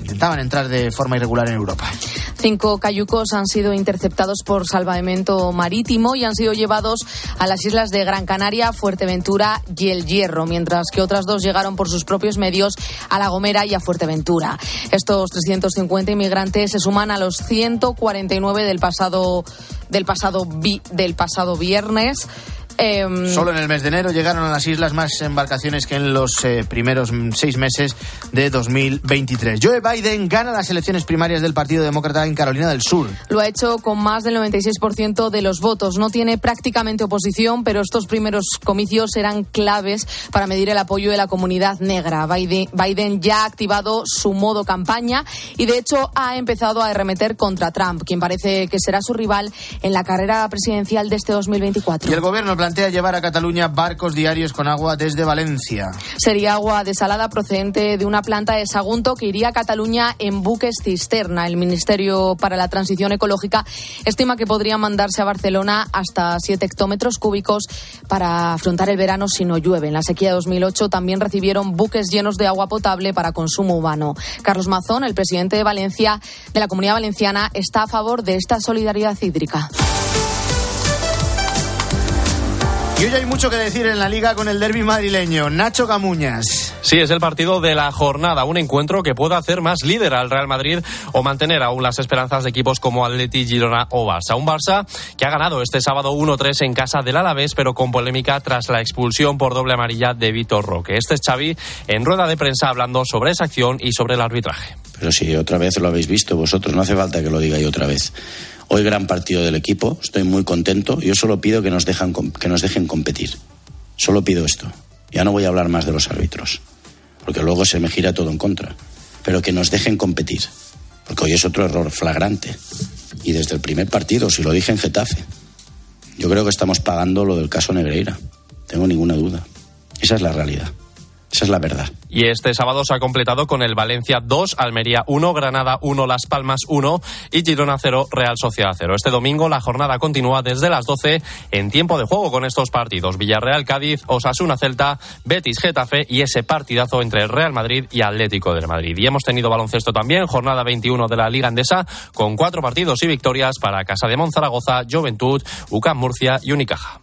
S1: intentaban entrar de forma irregular en Europa.
S8: Cinco cayucos han sido interceptados por salvamento marítimo y han sido llevados a las islas de Gran Canaria, Fuerteventura y El Hierro, mientras que otras dos llegaron por sus propios medios a La Gomera y a Fuerteventura. Estos 350 inmigrantes se suman a los 149 del pasado del pasado del pasado viernes.
S1: Em, Solo en el mes de enero llegaron a las islas más embarcaciones que en los eh, primeros seis meses de 2023. Joe Biden gana las elecciones primarias del Partido Demócrata en Carolina del Sur.
S8: Lo ha hecho con más del 96% de los votos. No tiene prácticamente oposición, pero estos primeros comicios serán claves para medir el apoyo de la comunidad negra. Biden, Biden ya ha activado su modo campaña y, de hecho, ha empezado a arremeter contra Trump, quien parece que será su rival en la carrera presidencial de este 2024.
S1: Y el gobierno plantea llevar a Cataluña barcos diarios con agua desde Valencia.
S37: Sería agua desalada procedente de una planta de Sagunto que iría a Cataluña en buques cisterna. El Ministerio para la Transición Ecológica estima que podría mandarse a Barcelona hasta 7 hectómetros cúbicos para afrontar el verano si no llueve. En la sequía de 2008 también recibieron buques llenos de agua potable para consumo humano. Carlos Mazón, el presidente de Valencia, de la Comunidad Valenciana, está a favor de esta solidaridad hídrica.
S1: Y hoy hay mucho que decir en la liga con el derby madrileño. Nacho Camuñas.
S38: Sí, es el partido de la jornada, un encuentro que puede hacer más líder al Real Madrid o mantener aún las esperanzas de equipos como Atleti, Girona o Barça. Un Barça que ha ganado este sábado 1-3 en casa del Alavés, pero con polémica tras la expulsión por doble amarilla de Vitor Roque. Este es Xavi en rueda de prensa hablando sobre esa acción y sobre el arbitraje.
S39: Pero si otra vez lo habéis visto vosotros, no hace falta que lo diga yo otra vez. Hoy gran partido del equipo, estoy muy contento. Yo solo pido que nos, que nos dejen competir. Solo pido esto. Ya no voy a hablar más de los árbitros, porque luego se me gira todo en contra. Pero que nos dejen competir, porque hoy es otro error flagrante. Y desde el primer partido, si lo dije en Getafe, yo creo que estamos pagando lo del caso Negreira. Tengo ninguna duda. Esa es la realidad. Esa es la verdad.
S38: Y este sábado se ha completado con el Valencia 2, Almería 1, Granada 1, Las Palmas 1 y Girona 0, Real Sociedad 0. Este domingo la jornada continúa desde las 12 en tiempo de juego con estos partidos. Villarreal Cádiz, Osasuna Celta, Betis Getafe y ese partidazo entre Real Madrid y Atlético de Madrid. Y hemos tenido baloncesto también, jornada 21 de la Liga Andesa con cuatro partidos y victorias para Casa de Monzaragoza, Juventud, UCAM Murcia y Unicaja.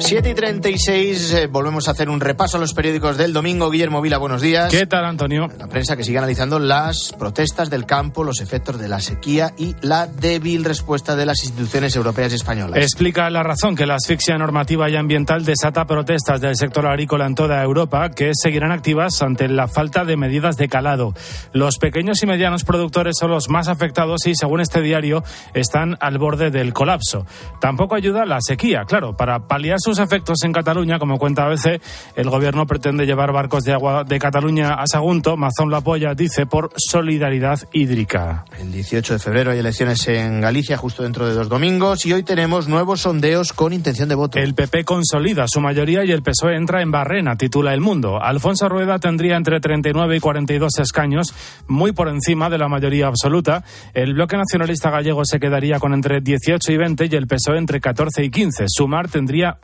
S1: 7 y 36, eh, volvemos a hacer un repaso a los periódicos del domingo. Guillermo Vila, buenos días.
S40: ¿Qué tal, Antonio?
S1: La prensa que sigue analizando las protestas del campo, los efectos de la sequía y la débil respuesta de las instituciones europeas y españolas.
S40: Explica la razón que la asfixia normativa y ambiental desata protestas del sector agrícola en toda Europa que seguirán activas ante la falta de medidas de calado. Los pequeños y medianos productores son los más afectados y, según este diario, están al borde del colapso. Tampoco ayuda la sequía, claro, para paliar sus efectos en Cataluña, como cuenta ABC, el gobierno pretende llevar barcos de agua de Cataluña a Sagunto. Mazón lo apoya, dice, por solidaridad hídrica.
S1: El 18 de febrero hay elecciones en Galicia, justo dentro de dos domingos, y hoy tenemos nuevos sondeos con intención de voto.
S40: El PP consolida su mayoría y el PSOE entra en barrena, titula El Mundo. Alfonso Rueda tendría entre 39 y 42 escaños, muy por encima de la mayoría absoluta. El bloque nacionalista gallego se quedaría con entre 18 y 20 y el PSOE entre 14 y 15. Sumar tendría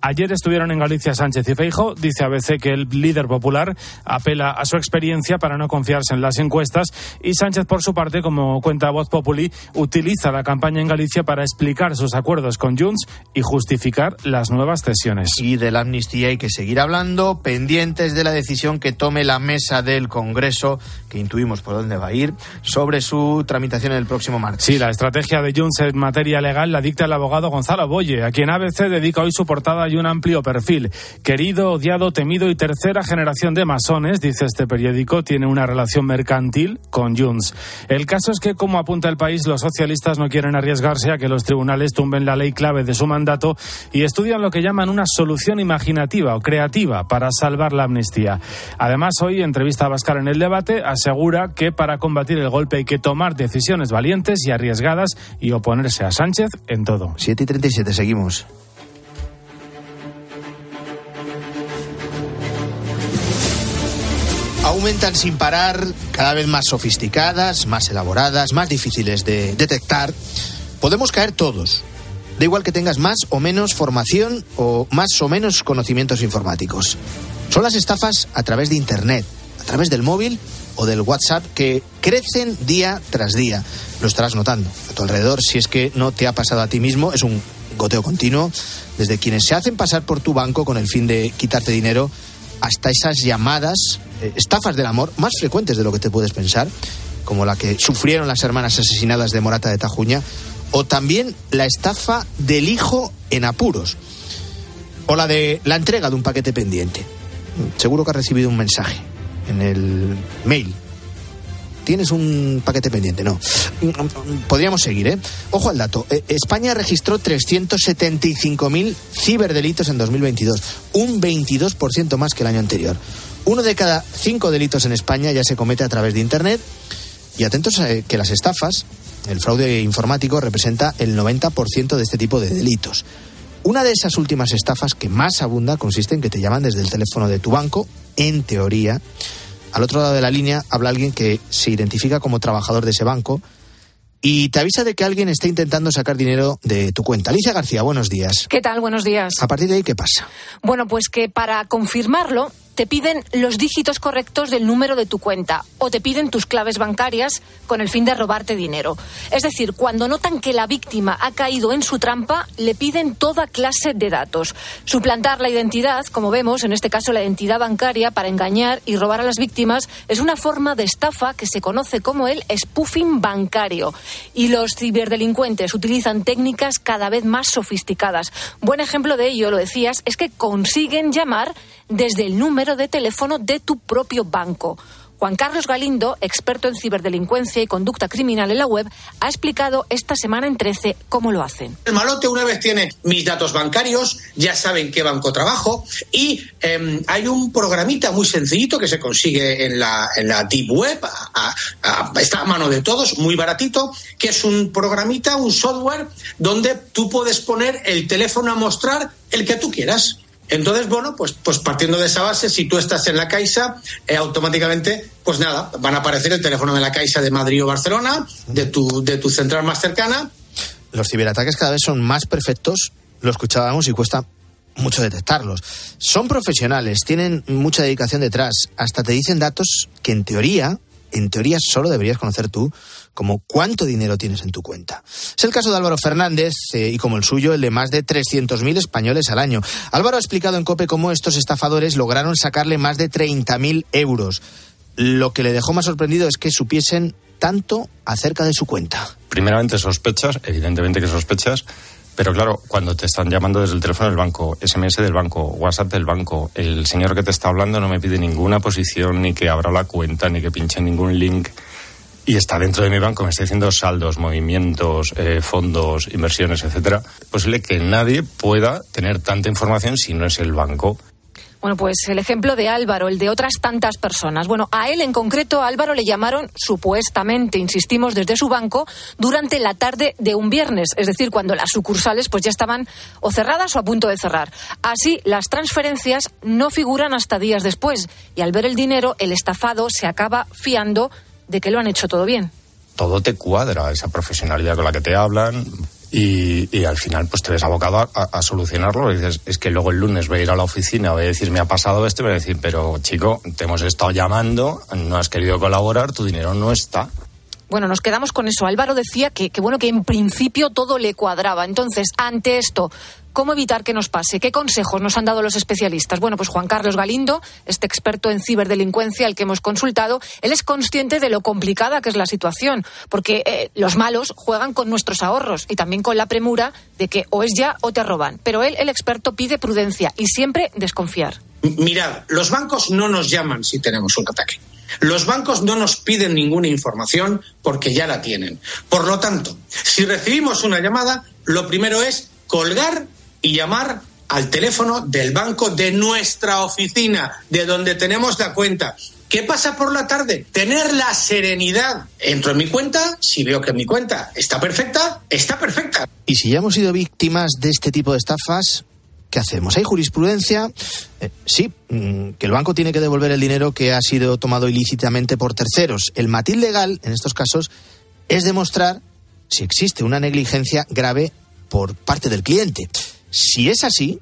S40: Ayer estuvieron en Galicia Sánchez y Feijo. Dice ABC que el líder popular apela a su experiencia para no confiarse en las encuestas. Y Sánchez, por su parte, como cuenta Voz Populi, utiliza la campaña en Galicia para explicar sus acuerdos con Junts y justificar las nuevas cesiones.
S1: Y de la amnistía hay que seguir hablando, pendientes de la decisión que tome la mesa del Congreso, que intuimos por dónde va a ir, sobre su tramitación el próximo martes.
S40: Sí, la estrategia de Junts en materia legal la dicta el abogado Gonzalo Boye, a quien ABC dedica hoy su portada y un amplio perfil. Querido, odiado, temido y tercera generación de masones, dice este periódico, tiene una relación mercantil con Junts. El caso es que, como apunta el país, los socialistas no quieren arriesgarse a que los tribunales tumben la ley clave de su mandato y estudian lo que llaman una solución imaginativa o creativa para salvar la amnistía. Además, hoy, entrevista a Bascar en el debate, asegura que para combatir el golpe hay que tomar decisiones valientes y arriesgadas y oponerse a Sánchez en todo.
S1: 7 y 37, seguimos. Aumentan sin parar, cada vez más sofisticadas, más elaboradas, más difíciles de detectar. Podemos caer todos. Da igual que tengas más o menos formación o más o menos conocimientos informáticos. Son las estafas a través de Internet, a través del móvil o del WhatsApp que crecen día tras día. Lo estarás notando a tu alrededor. Si es que no te ha pasado a ti mismo, es un goteo continuo. Desde quienes se hacen pasar por tu banco con el fin de quitarte dinero hasta esas llamadas, eh, estafas del amor, más frecuentes de lo que te puedes pensar, como la que sufrieron las hermanas asesinadas de Morata de Tajuña, o también la estafa del hijo en apuros, o la de la entrega de un paquete pendiente. Seguro que has recibido un mensaje en el mail tienes un paquete pendiente. No. Podríamos seguir, ¿eh? Ojo al dato. Eh, España registró 375.000 ciberdelitos en 2022, un 22% más que el año anterior. Uno de cada cinco delitos en España ya se comete a través de Internet. Y atentos a que las estafas el fraude informático representa el 90% de este tipo de delitos. Una de esas últimas estafas que más abunda consiste en que te llaman desde el teléfono de tu banco, en teoría. Al otro lado de la línea habla alguien que se identifica como trabajador de ese banco y te avisa de que alguien está intentando sacar dinero de tu cuenta. Alicia García, buenos días.
S41: ¿Qué tal? Buenos días.
S1: A partir de ahí, ¿qué pasa?
S41: Bueno, pues que para confirmarlo te piden los dígitos correctos del número de tu cuenta o te piden tus claves bancarias con el fin de robarte dinero. Es decir, cuando notan que la víctima ha caído en su trampa, le piden toda clase de datos. Suplantar la identidad, como vemos, en este caso la identidad bancaria, para engañar y robar a las víctimas, es una forma de estafa que se conoce como el spoofing bancario. Y los ciberdelincuentes utilizan técnicas cada vez más sofisticadas. Buen ejemplo de ello, lo decías, es que consiguen llamar desde el número de teléfono de tu propio banco. Juan Carlos Galindo, experto en ciberdelincuencia y conducta criminal en la web, ha explicado esta semana en 13 cómo lo hacen.
S42: El malote una vez tiene mis datos bancarios, ya saben qué banco trabajo y eh, hay un programita muy sencillito que se consigue en la, Deep Web, está a mano de todos, muy baratito, que es un programita, un software donde tú puedes poner el teléfono a mostrar el que tú quieras. Entonces, bueno, pues, pues partiendo de esa base, si tú estás en la Caixa, eh, automáticamente, pues nada, van a aparecer el teléfono de la Caixa de Madrid o Barcelona, de tu, de tu central más cercana.
S1: Los ciberataques cada vez son más perfectos, lo escuchábamos y cuesta mucho detectarlos. Son profesionales, tienen mucha dedicación detrás, hasta te dicen datos que en teoría, en teoría solo deberías conocer tú como cuánto dinero tienes en tu cuenta. Es el caso de Álvaro Fernández eh, y como el suyo, el de más de 300.000 españoles al año. Álvaro ha explicado en COPE cómo estos estafadores lograron sacarle más de 30.000 euros. Lo que le dejó más sorprendido es que supiesen tanto acerca de su cuenta.
S43: Primeramente sospechas, evidentemente que sospechas, pero claro, cuando te están llamando desde el teléfono del banco, SMS del banco, WhatsApp del banco, el señor que te está hablando no me pide ninguna posición, ni que abra la cuenta, ni que pinche ningún link y está dentro de mi banco, me está diciendo saldos, movimientos, eh, fondos, inversiones, etcétera, posible que nadie pueda tener tanta información si no es el banco.
S41: Bueno, pues el ejemplo de Álvaro, el de otras tantas personas. Bueno, a él en concreto, a Álvaro le llamaron supuestamente, insistimos, desde su banco durante la tarde de un viernes, es decir, cuando las sucursales pues ya estaban o cerradas o a punto de cerrar. Así, las transferencias no figuran hasta días después y al ver el dinero, el estafado se acaba fiando de que lo han hecho todo bien.
S43: Todo te cuadra, esa profesionalidad con la que te hablan, y, y, al final pues te ves abocado a, a, solucionarlo y dices es que luego el lunes voy a ir a la oficina voy a decir me ha pasado esto y voy a decir pero chico te hemos estado llamando no has querido colaborar tu dinero no está
S41: bueno, nos quedamos con eso. Álvaro decía que, que, bueno, que en principio todo le cuadraba. Entonces, ante esto, ¿cómo evitar que nos pase? ¿Qué consejos nos han dado los especialistas? Bueno, pues Juan Carlos Galindo, este experto en ciberdelincuencia al que hemos consultado, él es consciente de lo complicada que es la situación, porque eh, los malos juegan con nuestros ahorros y también con la premura de que o es ya o te roban. Pero él, el experto, pide prudencia y siempre desconfiar.
S42: Mirad, los bancos no nos llaman si tenemos un ataque. Los bancos no nos piden ninguna información porque ya la tienen. Por lo tanto, si recibimos una llamada, lo primero es colgar y llamar al teléfono del banco de nuestra oficina, de donde tenemos la cuenta. ¿Qué pasa por la tarde? Tener la serenidad. Entro en mi cuenta, si veo que mi cuenta está perfecta, está perfecta.
S1: Y si ya hemos sido víctimas de este tipo de estafas, ¿qué hacemos? ¿Hay jurisprudencia? Eh, sí, mm, que el banco tiene que devolver el dinero que ha sido tomado ilícitamente por terceros. El matiz legal, en estos casos, es demostrar si existe una negligencia grave por parte del cliente. Si es así,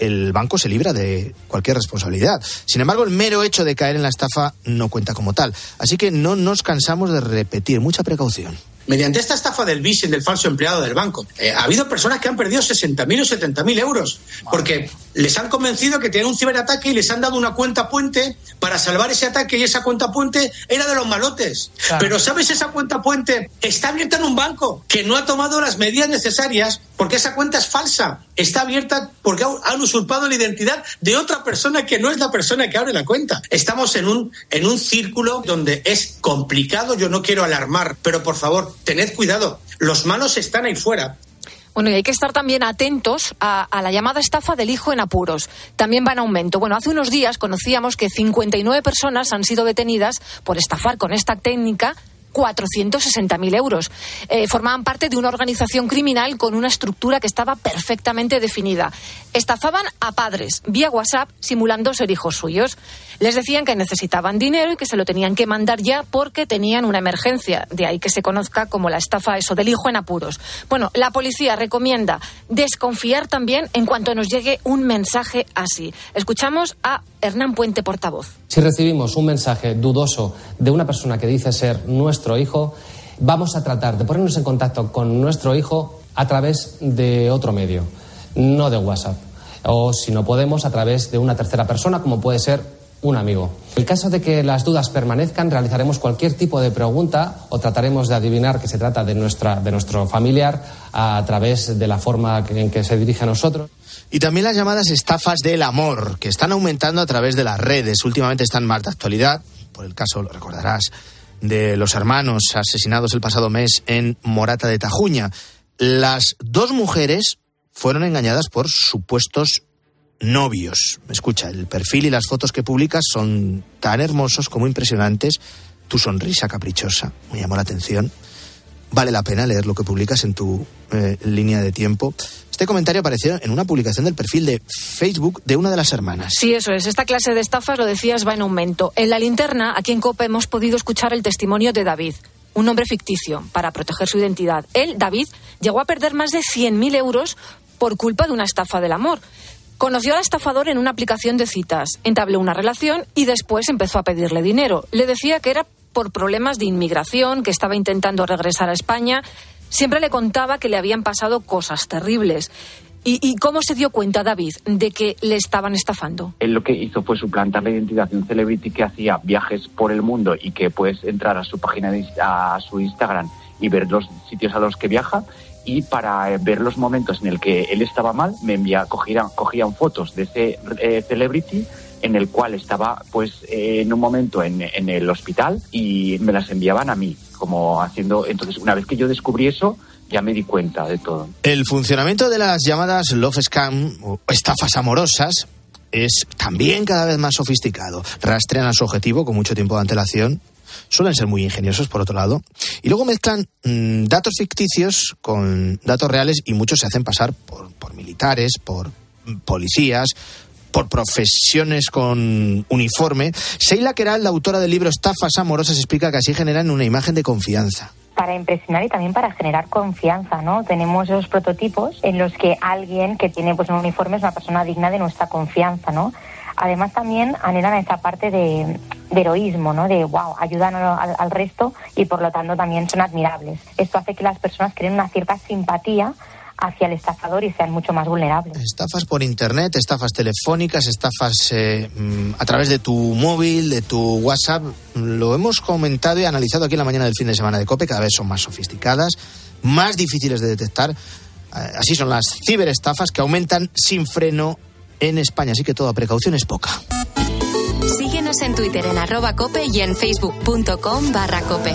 S1: el banco se libra de cualquier responsabilidad. Sin embargo, el mero hecho de caer en la estafa no cuenta como tal. Así que no nos cansamos de repetir, mucha precaución.
S42: Mediante esta estafa del phishing del falso empleado del banco, eh, ha habido personas que han perdido 60.000 o 70.000 euros porque les han convencido que tienen un ciberataque y les han dado una cuenta puente para salvar ese ataque y esa cuenta puente era de los malotes. Claro. Pero ¿sabes? Esa cuenta puente está abierta en un banco que no ha tomado las medidas necesarias porque esa cuenta es falsa. Está abierta porque han usurpado la identidad de otra persona que no es la persona que abre la cuenta. Estamos en un, en un círculo donde es complicado. Yo no quiero alarmar, pero por favor, tened cuidado. Los malos están ahí fuera.
S41: Bueno, y hay que estar también atentos a, a, la llamada estafa del hijo en apuros. También va en aumento. Bueno, hace unos días conocíamos que 59 personas han sido detenidas por estafar con esta técnica 460.000 euros. Eh, formaban parte de una organización criminal con una estructura que estaba perfectamente definida. Estafaban a padres vía WhatsApp simulando ser hijos suyos. Les decían que necesitaban dinero y que se lo tenían que mandar ya porque tenían una emergencia. De ahí que se conozca como la estafa eso del hijo en apuros. Bueno, la policía recomienda desconfiar también en cuanto nos llegue un mensaje así. Escuchamos a Hernán Puente, portavoz.
S44: Si recibimos un mensaje dudoso de una persona que dice ser nuestro hijo, vamos a tratar de ponernos en contacto con nuestro hijo a través de otro medio, no de WhatsApp. O si no podemos, a través de una tercera persona, como puede ser un amigo. En caso de que las dudas permanezcan, realizaremos cualquier tipo de pregunta o trataremos de adivinar que se trata de, nuestra, de nuestro familiar a través de la forma en que se dirige a nosotros.
S1: Y también las llamadas estafas del amor, que están aumentando a través de las redes. Últimamente están más de actualidad, por el caso, lo recordarás, de los hermanos asesinados el pasado mes en Morata de Tajuña. Las dos mujeres fueron engañadas por supuestos novios. Escucha, el perfil y las fotos que publicas son tan hermosos como impresionantes. Tu sonrisa caprichosa me llamó la atención. Vale la pena leer lo que publicas en tu eh, línea de tiempo. Este comentario apareció en una publicación del perfil de Facebook de una de las hermanas.
S41: Sí, eso es. Esta clase de estafas, lo decías, va en aumento. En la linterna, aquí en COPE, hemos podido escuchar el testimonio de David, un hombre ficticio, para proteger su identidad. Él, David, llegó a perder más de 100.000 euros por culpa de una estafa del amor. Conoció al estafador en una aplicación de citas, entabló una relación y después empezó a pedirle dinero. Le decía que era por problemas de inmigración, que estaba intentando regresar a España. Siempre le contaba que le habían pasado cosas terribles. ¿Y, cómo se dio cuenta David de que le estaban estafando?
S45: Él lo que hizo fue suplantar la identidad de un celebrity que hacía viajes por el mundo y que puedes entrar a su página, de, a su Instagram y ver los sitios a los que viaja y para eh, ver los momentos en el que él estaba mal, me envía, cogían, cogían fotos de ese eh, celebrity en el cual estaba pues eh, en un momento en, en, el hospital y me las enviaban a mí, como haciendo... Entonces, una vez que yo descubrí eso, ya me di cuenta de todo.
S1: El funcionamiento de las llamadas love scam estafas amorosas es también cada vez más sofisticado. Rastrean a su objetivo con mucho tiempo de antelación suelen ser muy ingeniosos, por otro lado, y luego mezclan mm, datos ficticios con datos reales y muchos se hacen pasar por, por militares, por mm, policías, por profesiones con uniforme. Seila Keral, la autora del libro Estafas Amorosas, explica que así generan una imagen de confianza
S46: para impresionar y también para generar confianza, ¿no? Tenemos esos prototipos en los que alguien que tiene pues un uniforme es una persona digna de nuestra confianza, ¿no? Además también anhelan esa parte de, heroísmo, ¿no? De wow, ayudan al, al, resto y por lo tanto también son admirables. Esto hace que las personas creen una cierta simpatía hacia el estafador y sean mucho más vulnerables.
S1: Estafas por internet, estafas telefónicas, estafas eh, mm, a través de tu móvil, de tu WhatsApp. Lo hemos comentado y analizado aquí en la mañana del fin de semana de COPE, cada vez son más sofisticadas, más difíciles de detectar. Eh, así son las ciberestafas que aumentan sin freno en España, así que toda precaución es poca.
S3: Síguenos en Twitter en arroba cope y en facebook.com barra cope.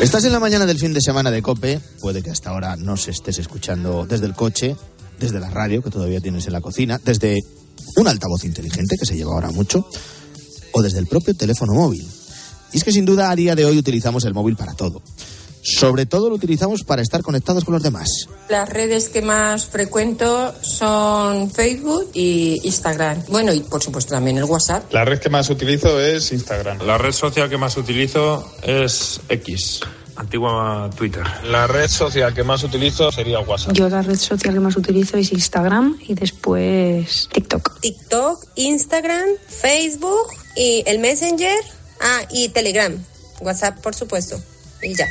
S1: Estás en la mañana del fin de semana de Cope. Puede que hasta ahora no se estés escuchando desde el coche, desde la radio que todavía tienes en la cocina, desde un altavoz inteligente que se lleva ahora mucho, o desde el propio teléfono móvil. Y es que sin duda a día de hoy utilizamos el móvil para todo. Sobre todo lo utilizamos para estar conectados con los demás.
S47: Las redes que más frecuento son Facebook y Instagram. Bueno, y por supuesto también el WhatsApp.
S48: La red que más utilizo es Instagram.
S49: La red social que más utilizo es X antigua Twitter.
S48: La red social que más utilizo sería WhatsApp.
S50: Yo la red social que más utilizo es Instagram y después TikTok.
S47: TikTok, Instagram, Facebook y el Messenger, ah, y Telegram. WhatsApp, por supuesto. Y ya.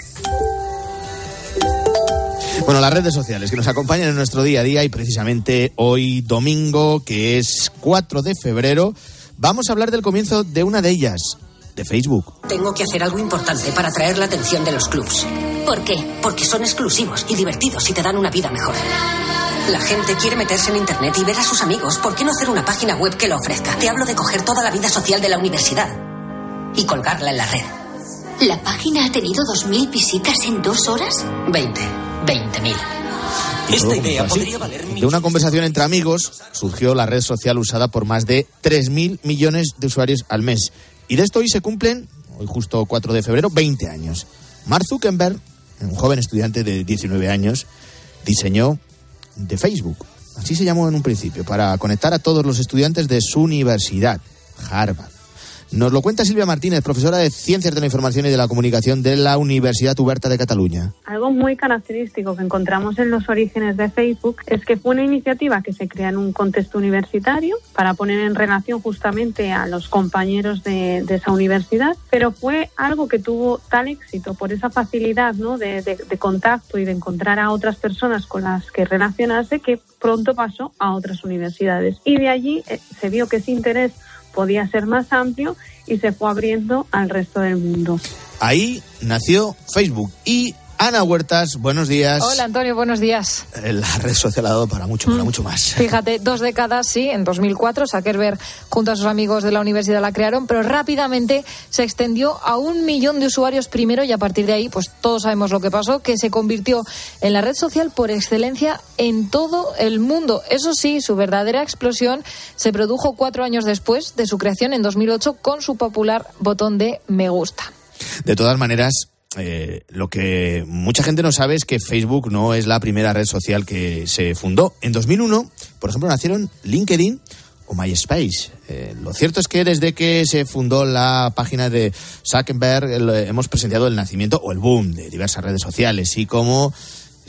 S1: Bueno, las redes sociales que nos acompañan en nuestro día a día y precisamente hoy domingo, que es 4 de febrero, vamos a hablar del comienzo de una de ellas, de Facebook.
S43: Tengo que hacer algo importante para atraer la atención de los clubs.
S22: ¿Por qué?
S43: Porque son exclusivos y divertidos y te dan una vida mejor. La gente quiere meterse en Internet y ver a sus amigos. ¿Por qué no hacer una página web que lo ofrezca? Te hablo de coger toda la vida social de la universidad y colgarla en la red.
S22: ¿La página ha tenido 2.000 visitas en dos horas?
S43: 20. 20.000.
S1: Esta idea podría valer De una conversación entre amigos surgió la red social usada por más de 3.000 millones de usuarios al mes. Y de esto hoy se cumplen, hoy justo 4 de febrero, 20 años. Mark Zuckerberg, un joven estudiante de 19 años, diseñó de Facebook. Así se llamó en un principio, para conectar a todos los estudiantes de su universidad, Harvard. Nos lo cuenta Silvia Martínez, profesora de Ciencias de la Información y de la Comunicación de la Universidad Huberta de Cataluña.
S51: Algo muy característico que encontramos en los orígenes de Facebook es que fue una iniciativa que se crea en un contexto universitario para poner en relación justamente a los compañeros de, esa universidad, pero fue algo que tuvo tal éxito por esa facilidad ¿no? de, contacto y de encontrar a otras personas con las que relacionarse que pronto pasó a otras universidades. Y de allí eh, se vio que ese interés podía ser más amplio y se fue abriendo al resto del mundo.
S1: Ahí nació Facebook y Ana Huertas, buenos días.
S52: Hola Antonio, buenos días.
S1: Eh, la red social ha dado para mucho, para mm. mucho más.
S52: Fíjate, dos décadas, sí, en 2004 Zuckerberg junto a sus amigos de la universidad la crearon, pero rápidamente se extendió a un millón de usuarios primero y a partir de ahí, pues todos sabemos lo que pasó, que se convirtió en la red social por excelencia en todo el mundo. Eso sí, su verdadera explosión se produjo cuatro años después de su creación en 2008 con su popular botón de me gusta.
S1: De todas maneras, eh, lo que mucha gente no sabe es que Facebook no es la primera red social que se fundó. En 2001, por ejemplo, nacieron LinkedIn o MySpace. Eh, lo cierto es que desde que se fundó la página de Zuckerberg hemos presenciado el nacimiento o el boom de diversas redes sociales y como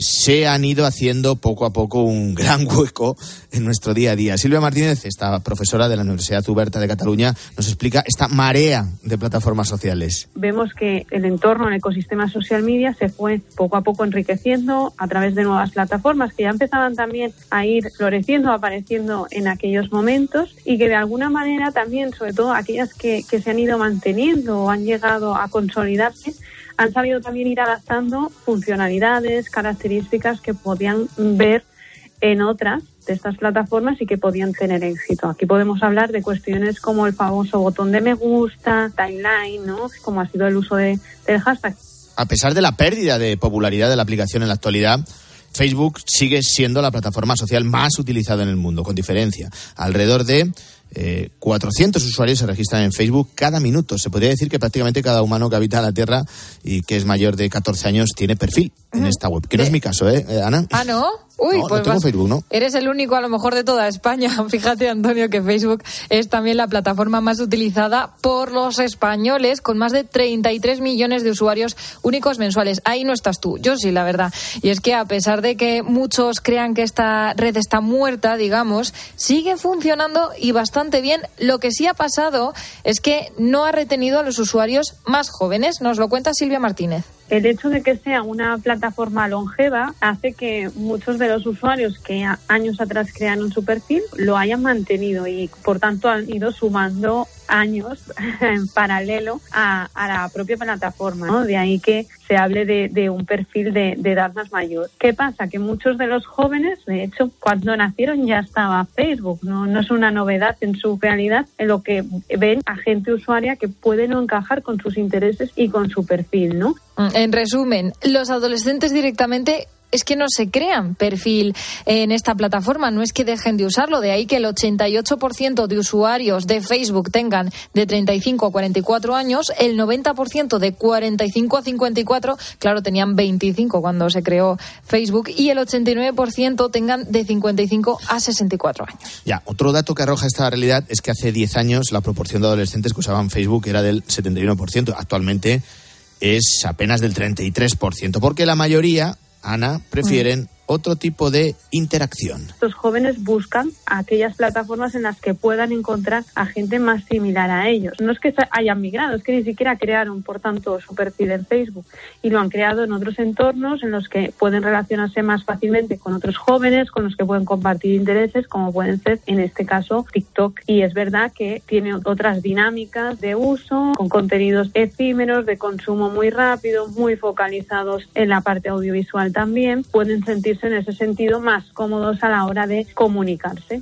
S1: se han ido haciendo poco a poco un gran hueco en nuestro día a día. Silvia Martínez, esta profesora de la Universidad Huberta de Cataluña, nos explica esta marea de plataformas sociales.
S51: Vemos que el entorno, el ecosistema social media se fue poco a poco enriqueciendo a través de nuevas plataformas que ya empezaban también a ir floreciendo, apareciendo en aquellos momentos y que de alguna manera también, sobre todo aquellas que, que se han ido manteniendo o han llegado a consolidarse, han sabido también ir adaptando funcionalidades, características que podían ver en otras de estas plataformas y que podían tener éxito. Aquí podemos hablar de cuestiones como el famoso botón de me gusta, timeline, ¿no? Como ha sido el uso de, del hashtag.
S1: A pesar de la pérdida de popularidad de la aplicación en la actualidad, Facebook sigue siendo la plataforma social más utilizada en el mundo, con diferencia. Alrededor de 400 eh, usuarios se registran en Facebook cada minuto. Se podría decir que prácticamente cada humano que habita la Tierra y que es mayor de 14 años tiene perfil en esta web. Que no es mi caso, ¿eh, Ana?
S52: Ah, ¿no? Uy, pues
S1: tengo Facebook, ¿no?
S52: Eres el único a lo mejor de toda España. *laughs* Fíjate, Antonio, que Facebook es también la plataforma más utilizada por los españoles, con más de 33 millones de usuarios únicos mensuales. Ahí no estás tú, yo sí, la verdad. Y es que a pesar de que muchos crean que esta red está muerta, digamos, sigue funcionando y bastante bien. Lo que sí ha pasado es que no ha retenido a los usuarios más jóvenes. Nos lo cuenta Silvia Martínez.
S51: El hecho de que sea una plataforma longeva hace que muchos de los usuarios que años atrás crearon su perfil lo hayan mantenido y por tanto han ido sumando años *laughs* en paralelo a, la propia plataforma. ¿no? De ahí que se hable de, un perfil de, edad más mayor. ¿Qué pasa? Que muchos de los jóvenes, de hecho, cuando nacieron ya estaba Facebook. No, no es una novedad en su realidad en lo que ven a gente usuaria que puede no encajar con sus intereses y con su perfil. ¿no?
S52: En resumen, los adolescentes directamente es que no se crean perfil en esta plataforma, no es que dejen de usarlo, de ahí que el 88% de usuarios de Facebook tengan de 35 a 44 años, el 90% de 45 a 54, claro, tenían 25 cuando se creó Facebook, y el 89% tengan de 55 a 64 años.
S1: Ya, otro dato que arroja esta realidad es que hace 10 años la proporción de adolescentes que usaban Facebook era del 71%, actualmente es apenas del 33%, porque la mayoría, Ana, prefieren otro tipo de interacción.
S51: Los jóvenes buscan aquellas plataformas en las que puedan encontrar a gente más similar a ellos. No es que hayan migrado, es que ni siquiera crearon, por tanto, su perfil en Facebook y lo han creado en otros entornos en los que pueden relacionarse más fácilmente con otros jóvenes, con los que pueden compartir intereses, como pueden ser, en este caso, TikTok. Y es verdad que tiene otras dinámicas de uso, con contenidos efímeros, de consumo muy rápido, muy focalizados en la parte audiovisual también. Pueden sentirse en ese sentido más cómodos a la hora de comunicarse.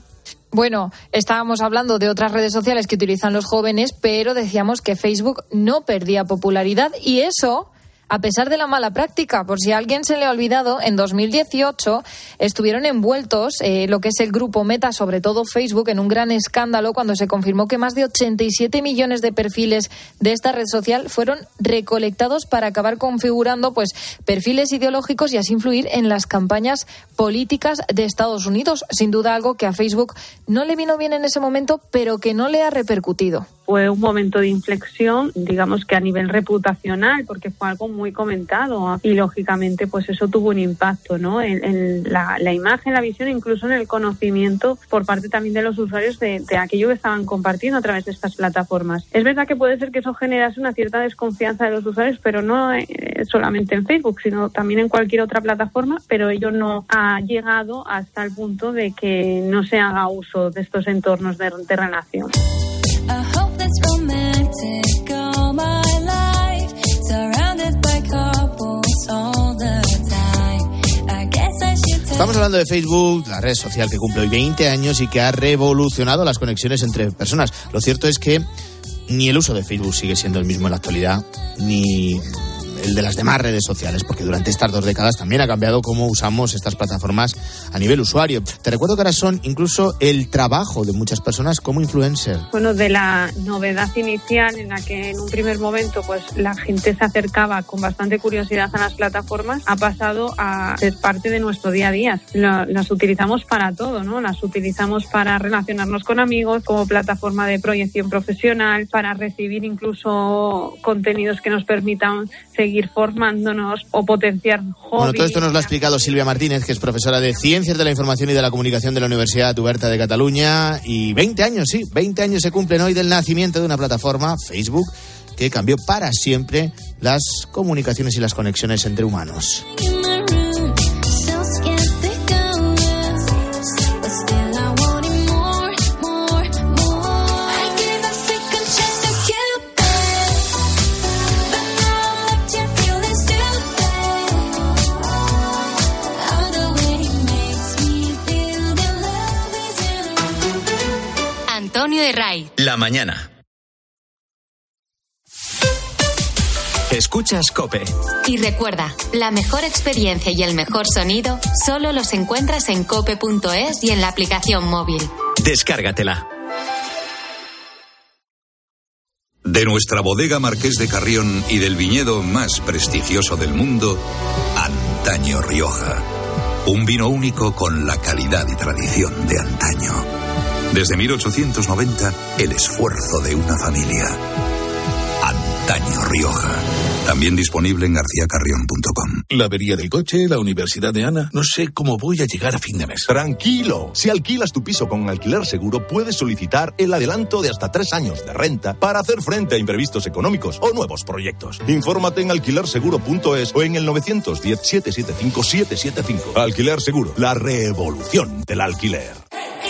S52: Bueno, estábamos hablando de otras redes sociales que utilizan los jóvenes, pero decíamos que Facebook no perdía popularidad y eso a pesar de la mala práctica. Por si a alguien se le ha olvidado, en 2018 estuvieron envueltos eh, lo que es el grupo Meta, sobre todo Facebook, en un gran escándalo cuando se confirmó que más de 87 millones de perfiles de esta red social fueron recolectados para acabar configurando pues perfiles ideológicos y así influir en las campañas políticas de Estados Unidos. Sin duda algo que a Facebook no le vino bien en ese momento, pero que no le ha repercutido
S51: fue un momento de inflexión, digamos que a nivel reputacional, porque fue algo muy comentado y lógicamente pues eso tuvo un impacto, ¿no? En, la, imagen, la visión, incluso en el conocimiento por parte también de los usuarios de, aquello que estaban compartiendo a través de estas plataformas. Es verdad que puede ser que eso generase una cierta desconfianza de los usuarios, pero no eh, solamente en Facebook, sino también en cualquier otra plataforma, pero ello no ha llegado hasta el punto de que no se haga uso de estos entornos de relación.
S1: Estamos hablando de Facebook, la red social que cumple hoy 20 años y que ha revolucionado las conexiones entre personas. Lo cierto es que ni el uso de Facebook sigue siendo el mismo en la actualidad, ni el de las demás redes sociales, porque durante estas dos décadas también ha cambiado cómo usamos estas plataformas a nivel usuario. Te recuerdo que ahora son incluso el trabajo de muchas personas como influencer.
S51: Bueno, de la novedad inicial en la que en un primer momento pues la gente se acercaba con bastante curiosidad a las plataformas, ha pasado a ser parte de nuestro día a día. las utilizamos para todo, ¿no? Las utilizamos para relacionarnos con amigos, como plataforma de proyección profesional, para recibir incluso contenidos que nos permitan seguir seguir formándonos o potenciar hobbies.
S1: Bueno, todo esto nos lo ha explicado Silvia Martínez, que es profesora de Ciencias de la Información y de la Comunicación de la Universidad Tuberta de Cataluña. Y 20 años, sí, 20 años se cumplen hoy del nacimiento de una plataforma, Facebook, que cambió para siempre las comunicaciones y las conexiones entre humanos.
S2: La mañana. Escuchas Cope.
S3: Y recuerda, la mejor experiencia y el mejor sonido solo los encuentras en cope.es y en la aplicación móvil.
S2: Descárgatela.
S53: De nuestra bodega Marqués de Carrión y del viñedo más prestigioso del mundo, Antaño Rioja. Un vino único con la calidad y tradición de antaño. Desde 1890, el esfuerzo de una familia. Antaño Rioja. También disponible en garcíacarrión.com.
S54: La avería del coche, la universidad de Ana. No sé cómo voy a llegar a fin de mes.
S55: Tranquilo. Si alquilas tu piso con alquiler seguro, puedes solicitar el adelanto de hasta tres años de renta para hacer frente a imprevistos económicos o nuevos proyectos. Infórmate en alquilerseguro.es o en el 910-775-775. Alquiler Seguro, la revolución del alquiler.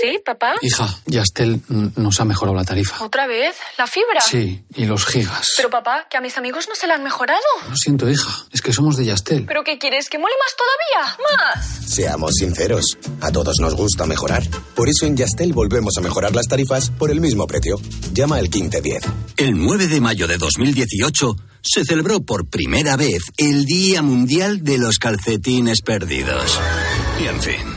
S43: ¿Sí, papá?
S56: Hija, Yastel nos ha mejorado la tarifa.
S43: ¿Otra vez? ¿La fibra?
S56: Sí, y los gigas.
S43: Pero papá, que a mis amigos no se la han mejorado.
S56: Lo siento, hija, es que somos de Yastel.
S43: ¿Pero qué quieres? ¿Que mole más todavía? ¡Más!
S57: Seamos sinceros, a todos nos gusta mejorar. Por eso en Yastel volvemos a mejorar las tarifas por el mismo precio. Llama al 1510.
S11: El 9 de mayo de 2018 se celebró por primera vez el Día Mundial de los Calcetines Perdidos. Y en fin,